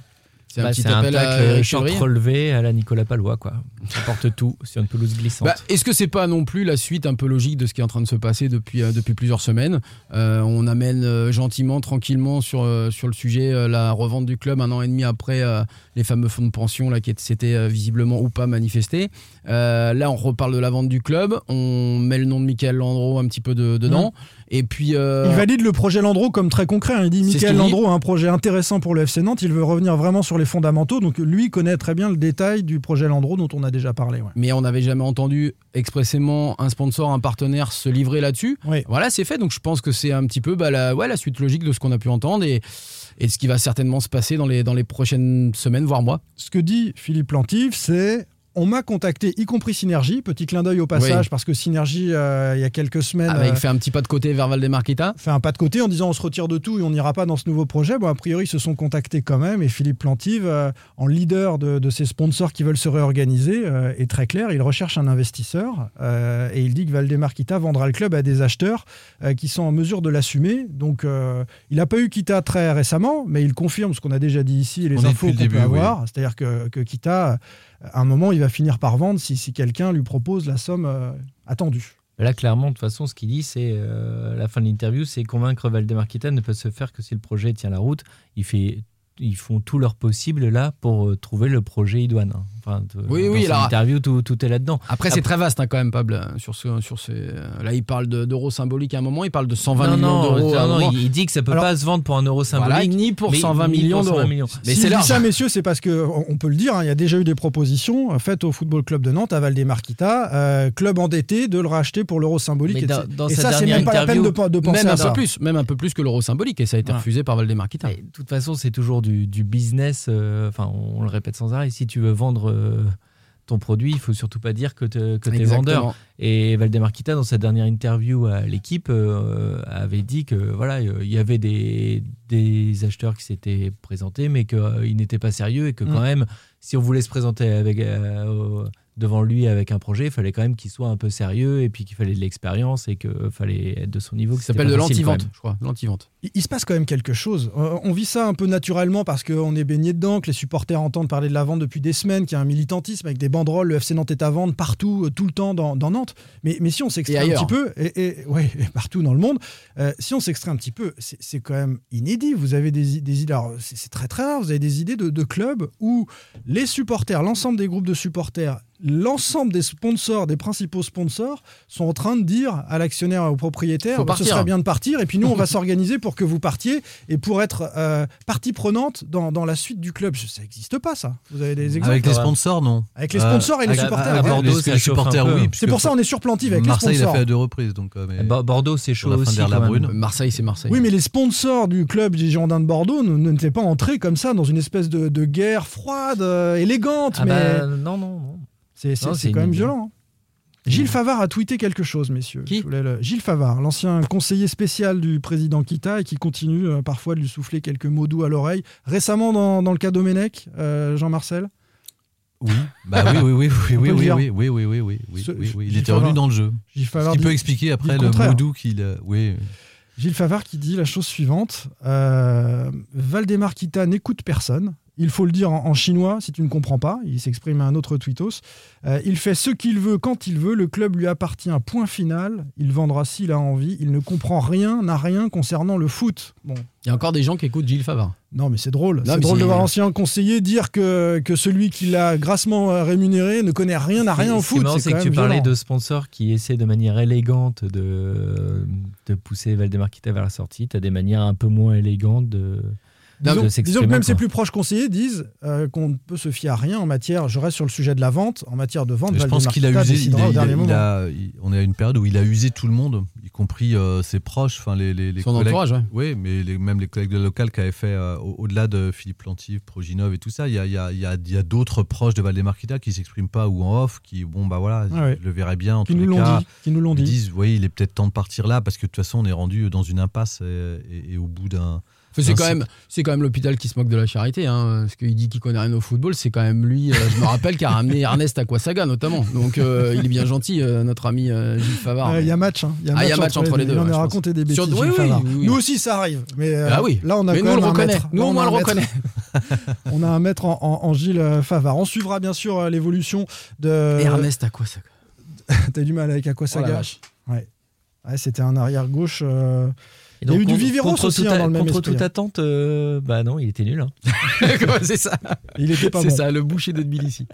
G: C'est un
F: Bah,
G: petit
F: un
G: appel à
F: short relevé à la Nicolas Palois, quoi. Ça porte tout sur une pelouse glissante.
G: Bah, Est-ce que c'est pas non plus la suite un peu logique de ce qui est en train de se passer depuis, euh, depuis plusieurs semaines Euh, On amène euh, gentiment, tranquillement sur, euh, sur le sujet euh, la revente du club un an et demi après euh, les fameux fonds de pension là, qui s'étaient euh, visiblement ou pas manifestés. Euh, là, on reparle de la vente du club, on met le nom de Michael Landreau un petit peu de- dedans. Et puis. euh,
E: Il valide le projet Landreau comme très concret. hein. Il dit Michael. Landreau a un projet intéressant pour le FC Nantes. Il veut revenir vraiment sur les fondamentaux. Donc lui connaît très bien le détail du projet Landreau dont on a déjà parlé. ouais.
G: mais on n'avait jamais entendu expressément un sponsor, un partenaire se livrer là-dessus.
E: Oui.
G: Voilà, c'est fait. Donc je pense que c'est un petit peu bah, la, ouais, la suite logique de ce qu'on a pu entendre et, et ce qui va certainement se passer dans les, dans les prochaines semaines, voire mois.
E: Ce que dit Philippe Lantif, c'est on m'a contacté, y compris Synergie. Petit clin d'œil au passage,
G: Oui.
E: parce que Synergie, euh, il y a quelques semaines,
G: Ah, bah,
E: euh,
G: fait un petit pas de côté vers Valdemar Kita.
E: fait un pas de côté en disant on se retire de tout et on n'ira pas dans ce nouveau projet. Bon, a priori, ils se sont contactés quand même. Et Philippe Plantive, euh, en leader de, de ces sponsors qui veulent se réorganiser, euh, est très clair. Il recherche un investisseur euh, et il dit que Valdemar Kita vendra le club à des acheteurs euh, qui sont en mesure de l'assumer. Donc, euh, il n'a pas eu Kita très récemment, mais il confirme ce qu'on a déjà dit ici et les
I: On
E: infos qu'on peut
I: oui.
E: avoir. C'est-à-dire que, que Kita, à un moment, il va finir par vendre si, si quelqu'un lui propose la somme euh, attendue.
F: Là, clairement, de toute façon, ce qu'il dit, c'est euh, la fin de l'interview, c'est convaincre Valdemar Kita ne peut se faire que si le projet tient la route. Il fait, ils font tout leur possible là pour euh, trouver le projet idoine. hein. Enfin, de-
G: Oui,
F: dans
G: oui, alors-
F: interview, tout, tout est là-dedans.
G: Après, c'est très vaste hein, quand même, Pable. euh, Sur ce, sur ces, euh, là, il parle de- d'euros symboliques à un moment, il parle de 120
F: non,
G: millions
F: non,
G: d'euros.
F: non, non, il, dit que ça peut
E: Alors-
F: pas se vendre pour un euro symbolique.
G: Voilà, ni pour
F: mais-
G: 120
F: ni
G: millions
F: pour 120
G: d'euros. Mais
E: si
G: c'est
E: ça, messieurs, c'est parce que on peut le dire. hein, il y a déjà eu des propositions euh, faites au Football Club de Nantes, à Valdemarquita, euh, club endetté, de le racheter pour l'euro symbolique.
F: Mais
E: et
F: dans-
E: c'est-
F: dans
E: et
F: sa
E: ça, c'est même pas la peine de, de penser
G: Même
E: à
G: un
E: ça.
G: peu plus, même un peu plus que l'euro symbolique, et ça a été refusé par Valdemar Kita.
F: Et de toute façon, c'est toujours du, du business. euh, Enfin, on le répète sans arrêt. Si tu veux vendre euh, ton produit, il faut surtout pas dire que tu es
G: Exactement.
F: vendeur. Et Valdemar Kita, dans sa dernière interview à l'équipe, euh, avait dit que voilà, il y avait des, des acheteurs qui s'étaient présentés, mais qu'ils n'étaient pas sérieux et que quand
E: Mm.
F: même, si on voulait se présenter avec, euh, devant lui avec un projet, il fallait quand même qu'il soit un peu sérieux et puis qu'il fallait de l'expérience et qu'il fallait être de son niveau. que
G: Ça s'appelle de l'anti-vente, je crois. L'anti-vente.
E: Il, se passe quand même quelque chose. Euh, on vit ça un peu naturellement parce qu'on est baigné dedans, que les supporters entendent parler de la vente depuis des semaines, qu'il y a un militantisme avec des banderoles, le FC Nantes est à vendre partout, euh, tout le temps dans, dans Nantes. Mais, mais si on s'extrait un petit peu, et, et- ouais, et partout dans le monde, euh, si on s'extrait un petit peu, c'est quand même inédit. Vous avez des, des idées, c'est très très rare, vous avez des idées de, de clubs où les supporters, l'ensemble des groupes de supporters, l'ensemble des sponsors, des principaux sponsors, sont en train de dire à l'actionnaire au propriétaire, bah, ce serait bien de partir, et puis nous on va s'organiser pour que vous partiez et pour être euh, partie prenante dans, dans la suite du club. Ça n'existe pas ça. Vous avez des exemples?
I: Avec les sponsors, non.
E: Avec les sponsors et les supporters, ouais.
I: les-
F: Bordeaux,
I: supporters,
F: peu.
I: oui.
E: C'est pour ça on est surplantif avec
I: Marseille
E: les
I: l'a
E: sponsors.
I: fait à deux reprises. Donc, euh, mais-
F: Bordeaux, c'est chaud
I: a
F: aussi. Même.
I: Labrune.
G: Marseille, c'est Marseille.
E: Oui, mais les sponsors du club des Girondins de Bordeaux ne- n'étaient pas entrés comme ça dans une espèce de, de guerre froide, euh, élégante,
F: Ah
E: mais
F: bah, non, non, non.
E: c'est quand même
F: inédit.
E: violent. hein. Gilles Favard a tweeté quelque chose, messieurs.
G: Qui
E: le- Gilles Favard, l'ancien conseiller spécial du président Kita et qui continue euh, parfois de lui souffler quelques mots doux à l'oreille. Récemment, dans, dans le cas Domenech, euh, Jean-Marcel,
I: Oui, bah oui, oui, oui, oui, oui, oui, oui, oui, oui, oui, oui, oui,
E: Ce-
I: oui, oui. Il
E: Gilles
I: était
E: Favard.
I: revenu dans le jeu.
E: Gilles
I: Ce
E: Favard
I: qui
E: dit-
I: peut expliquer après
E: le
I: le
E: contraire.
I: moudou qu'il. euh, Oui.
E: Gilles Favard qui dit la chose suivante euh, Valdemar Kita n'écoute personne. Il faut le dire en, en chinois si tu ne comprends pas. Il s'exprime à un autre tweetos. Euh, il fait ce qu'il veut quand il veut. Le club lui appartient. Point final. Il vendra s'il a envie. Il ne comprend rien, n'a rien concernant le foot. Bon.
G: Il y a encore des gens qui écoutent Gilles Favard.
E: Non, mais c'est drôle. C'est drôle de voir l'ancien conseiller dire que, que celui qui l'a grassement euh, rémunéré ne connaît rien, n'a rien au foot. C'est
F: c'est que tu parlais
E: violent.
F: de sponsors qui essaient de manière élégante de, de pousser Valdemar Kita vers la sortie. Tu as des manières un peu moins élégantes de,
E: Disons,
F: de s'exprimer,
E: disons que même
F: quoi.
E: ses plus proches conseillers disent euh, qu'on ne peut se fier à rien en matière, je reste sur le sujet de la vente, en matière de vente,
I: Je pense qu'il a usé. Il a- il a- a- on est à une période où il a usé tout le monde, y compris euh, ses proches, enfin les, les, les
G: Son
I: collègues.
G: entourage, ouais.
I: Oui, mais les- même les collègues de local qui avaient fait, euh, au- au-delà de Philippe Plantive, Proginov et tout ça, il y a, y y d'autres proches de Valdemar Kita qui s'expriment pas ou en off, qui, bon, bah voilà,
E: Ah ouais.
I: je le verrais bien en
E: Qui
I: tous
E: nous
I: les
E: l'ont
I: cas.
E: dit. Qui nous l'ont
I: Ils
E: dit.
I: disent, oui, il est peut-être temps de partir là parce que de toute façon, on est rendu dans une impasse et, et- et au bout d'un.
G: Enfin, c'est quand même, c'est quand même l'hôpital qui se moque de la charité, hein, parce qu'il dit qu'il connaît rien au football. C'est quand même lui. euh, je me rappelle qui a ramené Ernest Aquasaga notamment. Donc euh, il est bien gentil, euh, notre ami Gilles Favard.
E: Euh, Il
G: mais-
E: y a match. hein. Il y a
G: Ah, il y a match entre les deux,
E: Il
G: ouais,
E: a raconté des bêtises.
G: Sur- oui, oui, oui.
E: Nous aussi, ça arrive. Mais
G: Ah oui.
E: là, on a
G: Mais
E: quand
G: nous, on le reconnaît. Nous, au
E: on
G: moins, on le reconnaît.
E: On a un maître en, en- en Gilles Favard. On suivra bien sûr l'évolution de.
G: Ernest Aquasaga.
E: T'as du mal avec
G: Oh
E: Aquasaga.
G: vache.
E: ouais. Ouais, C'était un arrière gauche. euh,
F: Et
E: Il y a eu du Viveros
F: contre
E: aussi, hein, dans le même
F: Contre
E: esprit,
F: toute
E: hein.
F: attente, euh, bah non, il était nul. hein.
G: c'est ça.
E: Il était pas
G: C'est
E: bon.
G: ça, le boucher de Tbilissi.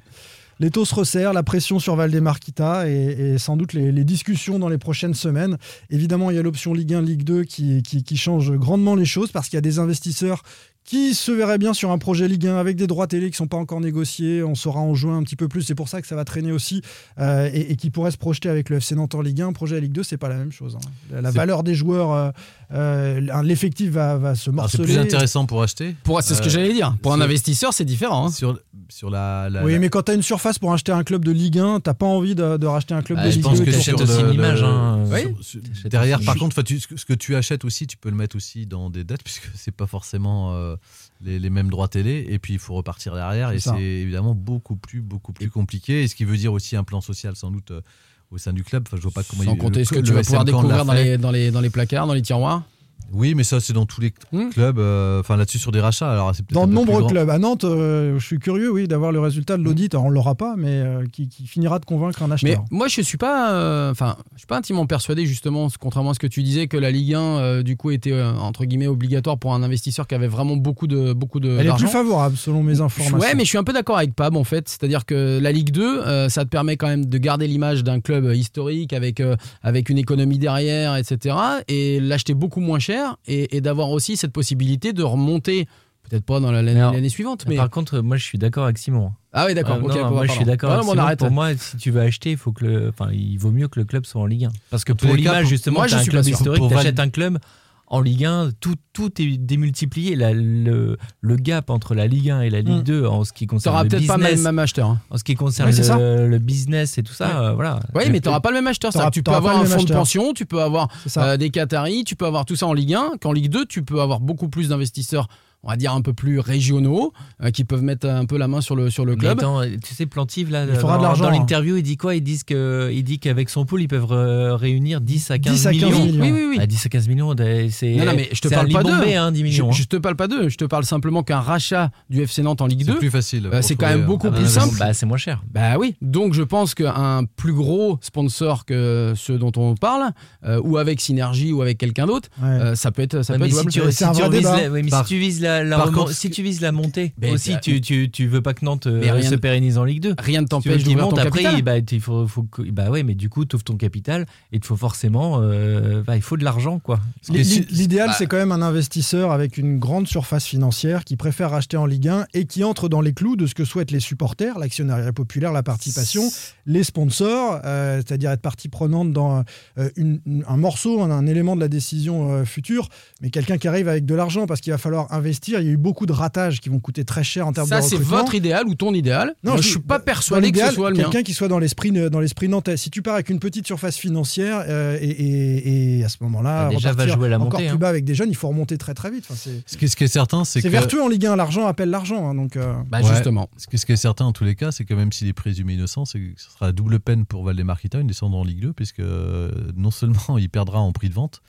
E: Les taux se resserrent, la pression sur Valdemar Kita et, et sans doute les, les discussions dans les prochaines semaines. Évidemment, il y a l'option Ligue 1, Ligue 2 qui, qui, qui change grandement les choses parce qu'il y a des investisseurs qui se verraient bien sur un projet Ligue 1 avec des droits télé qui ne sont pas encore négociés. On saura en juin un petit peu plus. C'est pour ça que ça va traîner aussi euh, et, et qui pourrait se projeter avec le FC Nantes en Ligue 1. Projet Ligue 2, c'est pas la même chose. hein. La, valeur des joueurs, euh, euh, l'effectif va, va se
I: C'est
E: morceler.
I: plus intéressant pour acheter.
G: Pour, c'est ce que
I: Euh,
G: j'allais dire. Pour un
I: sur-
G: investisseur, c'est différent. hein.
I: Sur, sur la. la-
E: Oui,
I: la-
E: mais quand tu as une surface pour acheter un club de Ligue 1, t'as pas envie de, de racheter un club
F: Bah,
E: de
F: je
E: Ligue
F: pense
E: 2.
F: que
E: qui est
F: t'achètes
E: sur-
F: aussi une image, hein.
G: Oui.
I: sur- derrière, par contre, tu- ce que- que tu achètes aussi, tu peux le mettre aussi dans des dettes puisque c'est pas forcément euh, les, les mêmes droits télé. Et puis il faut repartir derrière et
E: C'est ça.
I: c'est évidemment beaucoup plus beaucoup plus compliqué. Et ce qui veut dire aussi un plan social sans doute euh, au sein du club. Enfin, je vois pas comment.
G: Sans
I: il-
G: compter
I: le-
G: ce que tu vas pouvoir découvrir dans les, dans, les, dans les placards, dans les tiroirs.
I: Oui, mais ça c'est dans tous les
G: Hmm.
I: clubs. euh, Enfin là-dessus sur des rachats. Alors
E: Dans de nombreux clubs. À Nantes, euh, je suis curieux, oui, d'avoir le résultat de l'audit. Alors, on l'aura pas, mais euh, qui, qui finira de convaincre un
G: Mais
E: acheteur.
G: moi, je suis pas, euh, enfin, je suis pas intimement persuadé justement, contrairement à ce que tu disais, que la Ligue 1 euh, du coup était euh, entre guillemets obligatoire pour un investisseur qui avait vraiment beaucoup de beaucoup de.
E: Elle est plus favorable, selon mes informations.
G: Ouais, mais je suis un peu d'accord avec Pab en fait. C'est-à-dire que la Ligue 2, euh, ça te permet quand même de garder l'image d'un club historique avec, euh, avec une économie derrière, etc. Et l'acheter beaucoup moins cher et, et d'avoir aussi cette possibilité de remonter, peut-être pas dans la- l'année suivante, mais.
F: Par contre, moi, je suis d'accord avec Simon.
G: Ah oui, d'accord.
F: Euh, moi, je suis d'accord. Avec Simon. Pour moi, si tu veux acheter, il faut que le, enfin, il vaut mieux que le club soit en Ligue 1. Parce que pour l'image, justement,
G: moi, je
F: un
G: suis
F: club
G: pas sûr.
F: historique, t'achètes un club en Ligue 1, tout, tout est démultiplié. La- le, le gap entre la Ligue 1 et la Ligue
G: Mm.
F: 2 en ce qui concerne
G: T'auras
F: le
G: peut-être
F: business,
G: pas le même acheteur. hein.
F: en ce qui concerne
E: Oui,
F: le, le business et tout ça,
G: Ouais.
F: euh, voilà.
G: Oui, mais tu n'auras pas le même acheteur.
E: T'auras-
G: Tu peux
E: t'auras
G: avoir un fonds de pension, tu peux avoir euh, des Qataris, tu peux avoir tout ça en Ligue 1. Qu'en Ligue 2, tu peux avoir beaucoup plus d'investisseurs, on va dire un peu plus régionaux, euh, qui peuvent mettre un peu la main sur le, sur le
F: Mais
G: club.
F: attends, tu sais, Plantive, là,
E: Il faudra
F: dans,
E: de l'argent,
F: dans
E: hein.
F: l'interview, il dit quoi? Il, disent que, il dit qu'avec son pool, ils peuvent euh, réunir 10 à 15
E: 10 à 15
F: millions.
E: millions.
G: Oui, oui, oui.
F: Ah, 10 à 15 millions, c'est.
G: Non, non, mais je te
F: c'est
G: parle
F: un
G: pas d'eux.
F: Hein, 10 millions.
G: Je,
F: hein.
G: je te parle pas d'eux, je te parle simplement qu'un rachat du FC Nantes en Ligue
I: C'est
G: 2.
I: plus facile.
G: Euh,
I: pour
G: c'est quand même
I: un-
G: beaucoup plus simple.
F: Bah, c'est moins cher.
G: Bah oui, donc je pense qu'un plus gros sponsor que ceux dont on parle, euh, ou avec Synergie ou avec quelqu'un d'autre,
E: Ouais.
G: euh, ça peut être, ça
F: Ouais,
G: peut
F: mais
G: être
F: si
G: jouable.
F: tu,
E: C'est
F: si vises la, si tu vises la, la
I: par
F: remon-
I: contre,
F: si tu vises la montée
G: Mais
F: aussi, tu, tu, tu veux pas que Nantes euh,
G: Mais rien
F: se pérennise en Ligue 2.
G: Rien ne
F: Si
G: t'empêche
F: qu'il
G: d'ouvrir ton
F: après,
G: capital.
F: bah, il faut, faut que- bah ouais, mais du coup, tu ouvres ton capital et il te faut forcément, euh, bah, il faut de l'argent, quoi.
E: L'i-
I: si-
E: L'idéal,
G: bah-
E: c'est quand même un investisseur avec une grande surface financière qui préfère acheter en Ligue 1 et qui entre dans les clous de ce que souhaitent les supporters, l'actionnariat populaire, la participation, les sponsors, euh, c'est-à-dire être partie prenante dans euh, une- un morceau, un, un élément de la décision euh, future, mais quelqu'un qui arrive avec de l'argent parce qu'il va falloir investir. Il y a eu beaucoup de ratages qui vont coûter très cher en termes
G: Ça,
E: de
G: c'est
E: recrutement.
G: votre idéal ou ton idéal.
E: Non,
G: Moi,
E: je
G: je
E: dis-
G: suis pas persuadé que ce
E: l'idéal,
G: soit le mien.
E: quelqu'un qui soit dans l'esprit dans l'esprit nantais. Si tu pars avec une petite surface financière euh, et, et- et à ce moment-là,
F: Ah, déjà, va jouer la
E: encore
F: montée,
E: plus
F: hein.
E: bas avec des jeunes, il faut remonter très très vite. Enfin, c'est
I: Ce qui est, ce qui est certain, c'est
E: c'est
I: que.
E: vertueux en Ligue 1. L'argent appelle l'argent. hein, donc euh,
G: Bah,
I: Ouais.
G: justement.
I: Ce qui, ce qui est certain en tous les cas, c'est que même s'il est présumé innocent, c'est que ce sera double peine pour Valdemar Kita, une descente en Ligue 2, puisque euh, non seulement il perdra en prix de vente,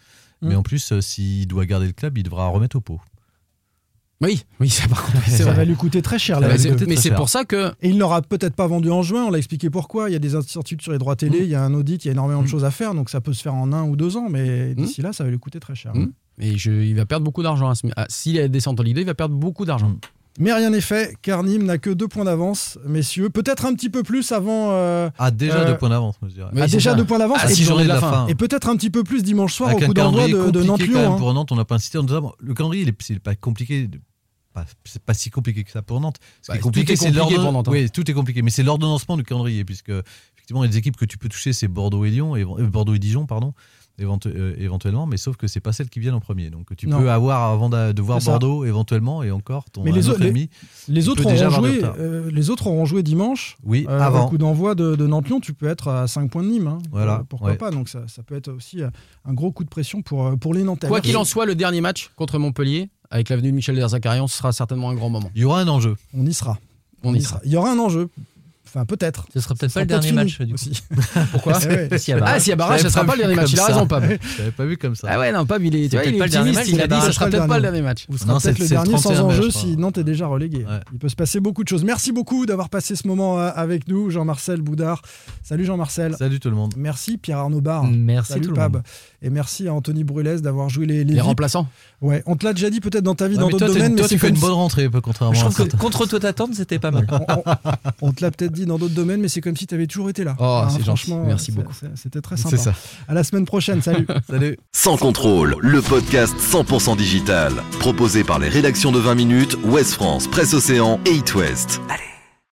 I: mais
E: Mm.
I: en plus, euh, s'il doit garder le club, il devra remettre au pot.
G: Oui, oui, ça par contre.
E: ça
G: c'est
E: va lui coûter très cher.
I: Va
G: Mais c'est-
I: coûter
G: mais
I: très
G: c'est
I: cher.
G: pour ça que
E: Et il n'aura peut-être pas vendu en juin. On l'a expliqué pourquoi. Il y a des incertitudes sur les droits télé. Il y a un audit. Il y a énormément de
G: Mm.
E: choses à faire. Donc ça peut se faire en un ou deux ans. Mais
G: Mm.
E: d'ici là, ça va lui coûter très cher.
G: Mm. Et je, il va perdre beaucoup d'argent. ce- à- S'il est descente en Ligue 2, il va perdre beaucoup d'argent.
E: Mais rien n'est fait, car Nîmes n'a que deux points d'avance, messieurs. Peut-être un petit peu plus avant. euh,
I: Ah, déjà
E: Euh,
I: deux points d'avance, je dirais.
E: Ah, déjà
G: ça.
E: deux points d'avance.
G: Ah,
E: et,
G: six
E: puis-
G: journées de la fin.
E: et peut-être un petit peu plus dimanche soir
I: Avec
E: au coup d'envoi de, de Nantes-Lyon. hein.
I: pour Nantes, on n'a pas incité en disant le calendrier, il est, c'est pas compliqué. C'est pas si compliqué que ça pour Nantes. Ce
G: Bah,
I: qui est
G: tout
I: compliqué,
G: est
I: c'est
G: compliqué
I: l'ordonn-
G: pour Nantes, hein.
I: Oui, tout est compliqué, mais c'est l'ordonnancement du calendrier, puisque effectivement, les équipes que tu peux toucher, c'est Bordeaux et Lyon, et, euh, Bordeaux et Dijon, pardon, éventu- euh, éventuellement, mais sauf que c'est pas celles qui viennent en premier. Donc tu
E: Non.
I: peux avoir avant de, voir. Bordeaux éventuellement, et encore ton
E: Mais les
I: autre
E: les-
I: ennemi.
E: Les
I: Tu
E: autres,
I: peux déjà
E: auront
I: avoir du
E: joué,
I: retard.
E: euh, les autres auront joué dimanche.
I: Oui,
E: Euh,
I: avant.
E: Au coup d'envoi de, de Nantes-Lyon, tu peux être à 5 points de Nîmes. hein.
I: Voilà,
E: Euh, pourquoi
I: ouais.
E: pas Donc ça, ça peut être aussi un gros coup de pression pour, pour les Nantais.
G: Quoi qu'il en soit, le dernier match contre Montpellier, avec l'avenue de Michel Derzakarian, ce sera certainement un grand moment.
I: Il y aura un enjeu.
E: On y sera.
G: On y sera.
E: Il y aura un enjeu. Enfin, peut-être.
F: Ce sera peut-être pas le
E: sera
F: dernier match, du coup.
E: aussi.
G: Pourquoi
E: Eh ouais.
F: S'il y a barrage.
G: Ah, s'il y a barrage, ça
I: J'avais
G: sera
I: pas
G: le dernier match. Il a raison, Pab.
I: Je l'avais pas vu comme ça.
G: Ah ouais, non, Pab, il est, tu vois,
F: peut-être
G: il est
F: pas le dernier
G: optimiste.
F: match,
G: Il a dit
F: barrage.
G: sera peut-être pas le
E: dernier.
G: match.
E: Vous serez
I: Non,
E: peut-être le dernier sans
I: 31 mai,
E: enjeu si Nantes est déjà relégué. Il peut se passer beaucoup de choses. Merci beaucoup d'avoir passé ce moment euh, avec nous, Jean-Marcel Boudard. Salut Jean-Marcel.
I: Salut tout le monde.
E: Merci Pierre-Arnaud Barre.
F: Merci
E: Salut
F: tout le
E: Pab.
F: monde.
E: Et merci à Anthony Brulès d'avoir joué les, les
G: Les remplaçants.
E: Ouais, on te l'a déjà dit peut-être dans ta vie
I: Ouais,
E: dans d'autres
I: toi,
E: domaines,
I: toi,
E: mais c'est
I: tu fais une bonne
E: si-
I: rentrée, contrairement
F: Je
I: à
F: trouve que
I: certains.
F: contre toute attente, c'était pas mal.
E: on, on- on te l'a peut-être dit dans d'autres domaines, mais c'est comme si tu avais toujours été là.
G: Oh, c'est gentil.
E: franchement,
G: Merci beaucoup.
E: C'était très sympa.
G: C'est ça.
E: À la semaine prochaine. Salut.
I: Salut.
A: Sans contrôle, le podcast 100% digital. Proposé par les rédactions de 20 minutes, Ouest France, Presse Océan et It West.
H: Allez,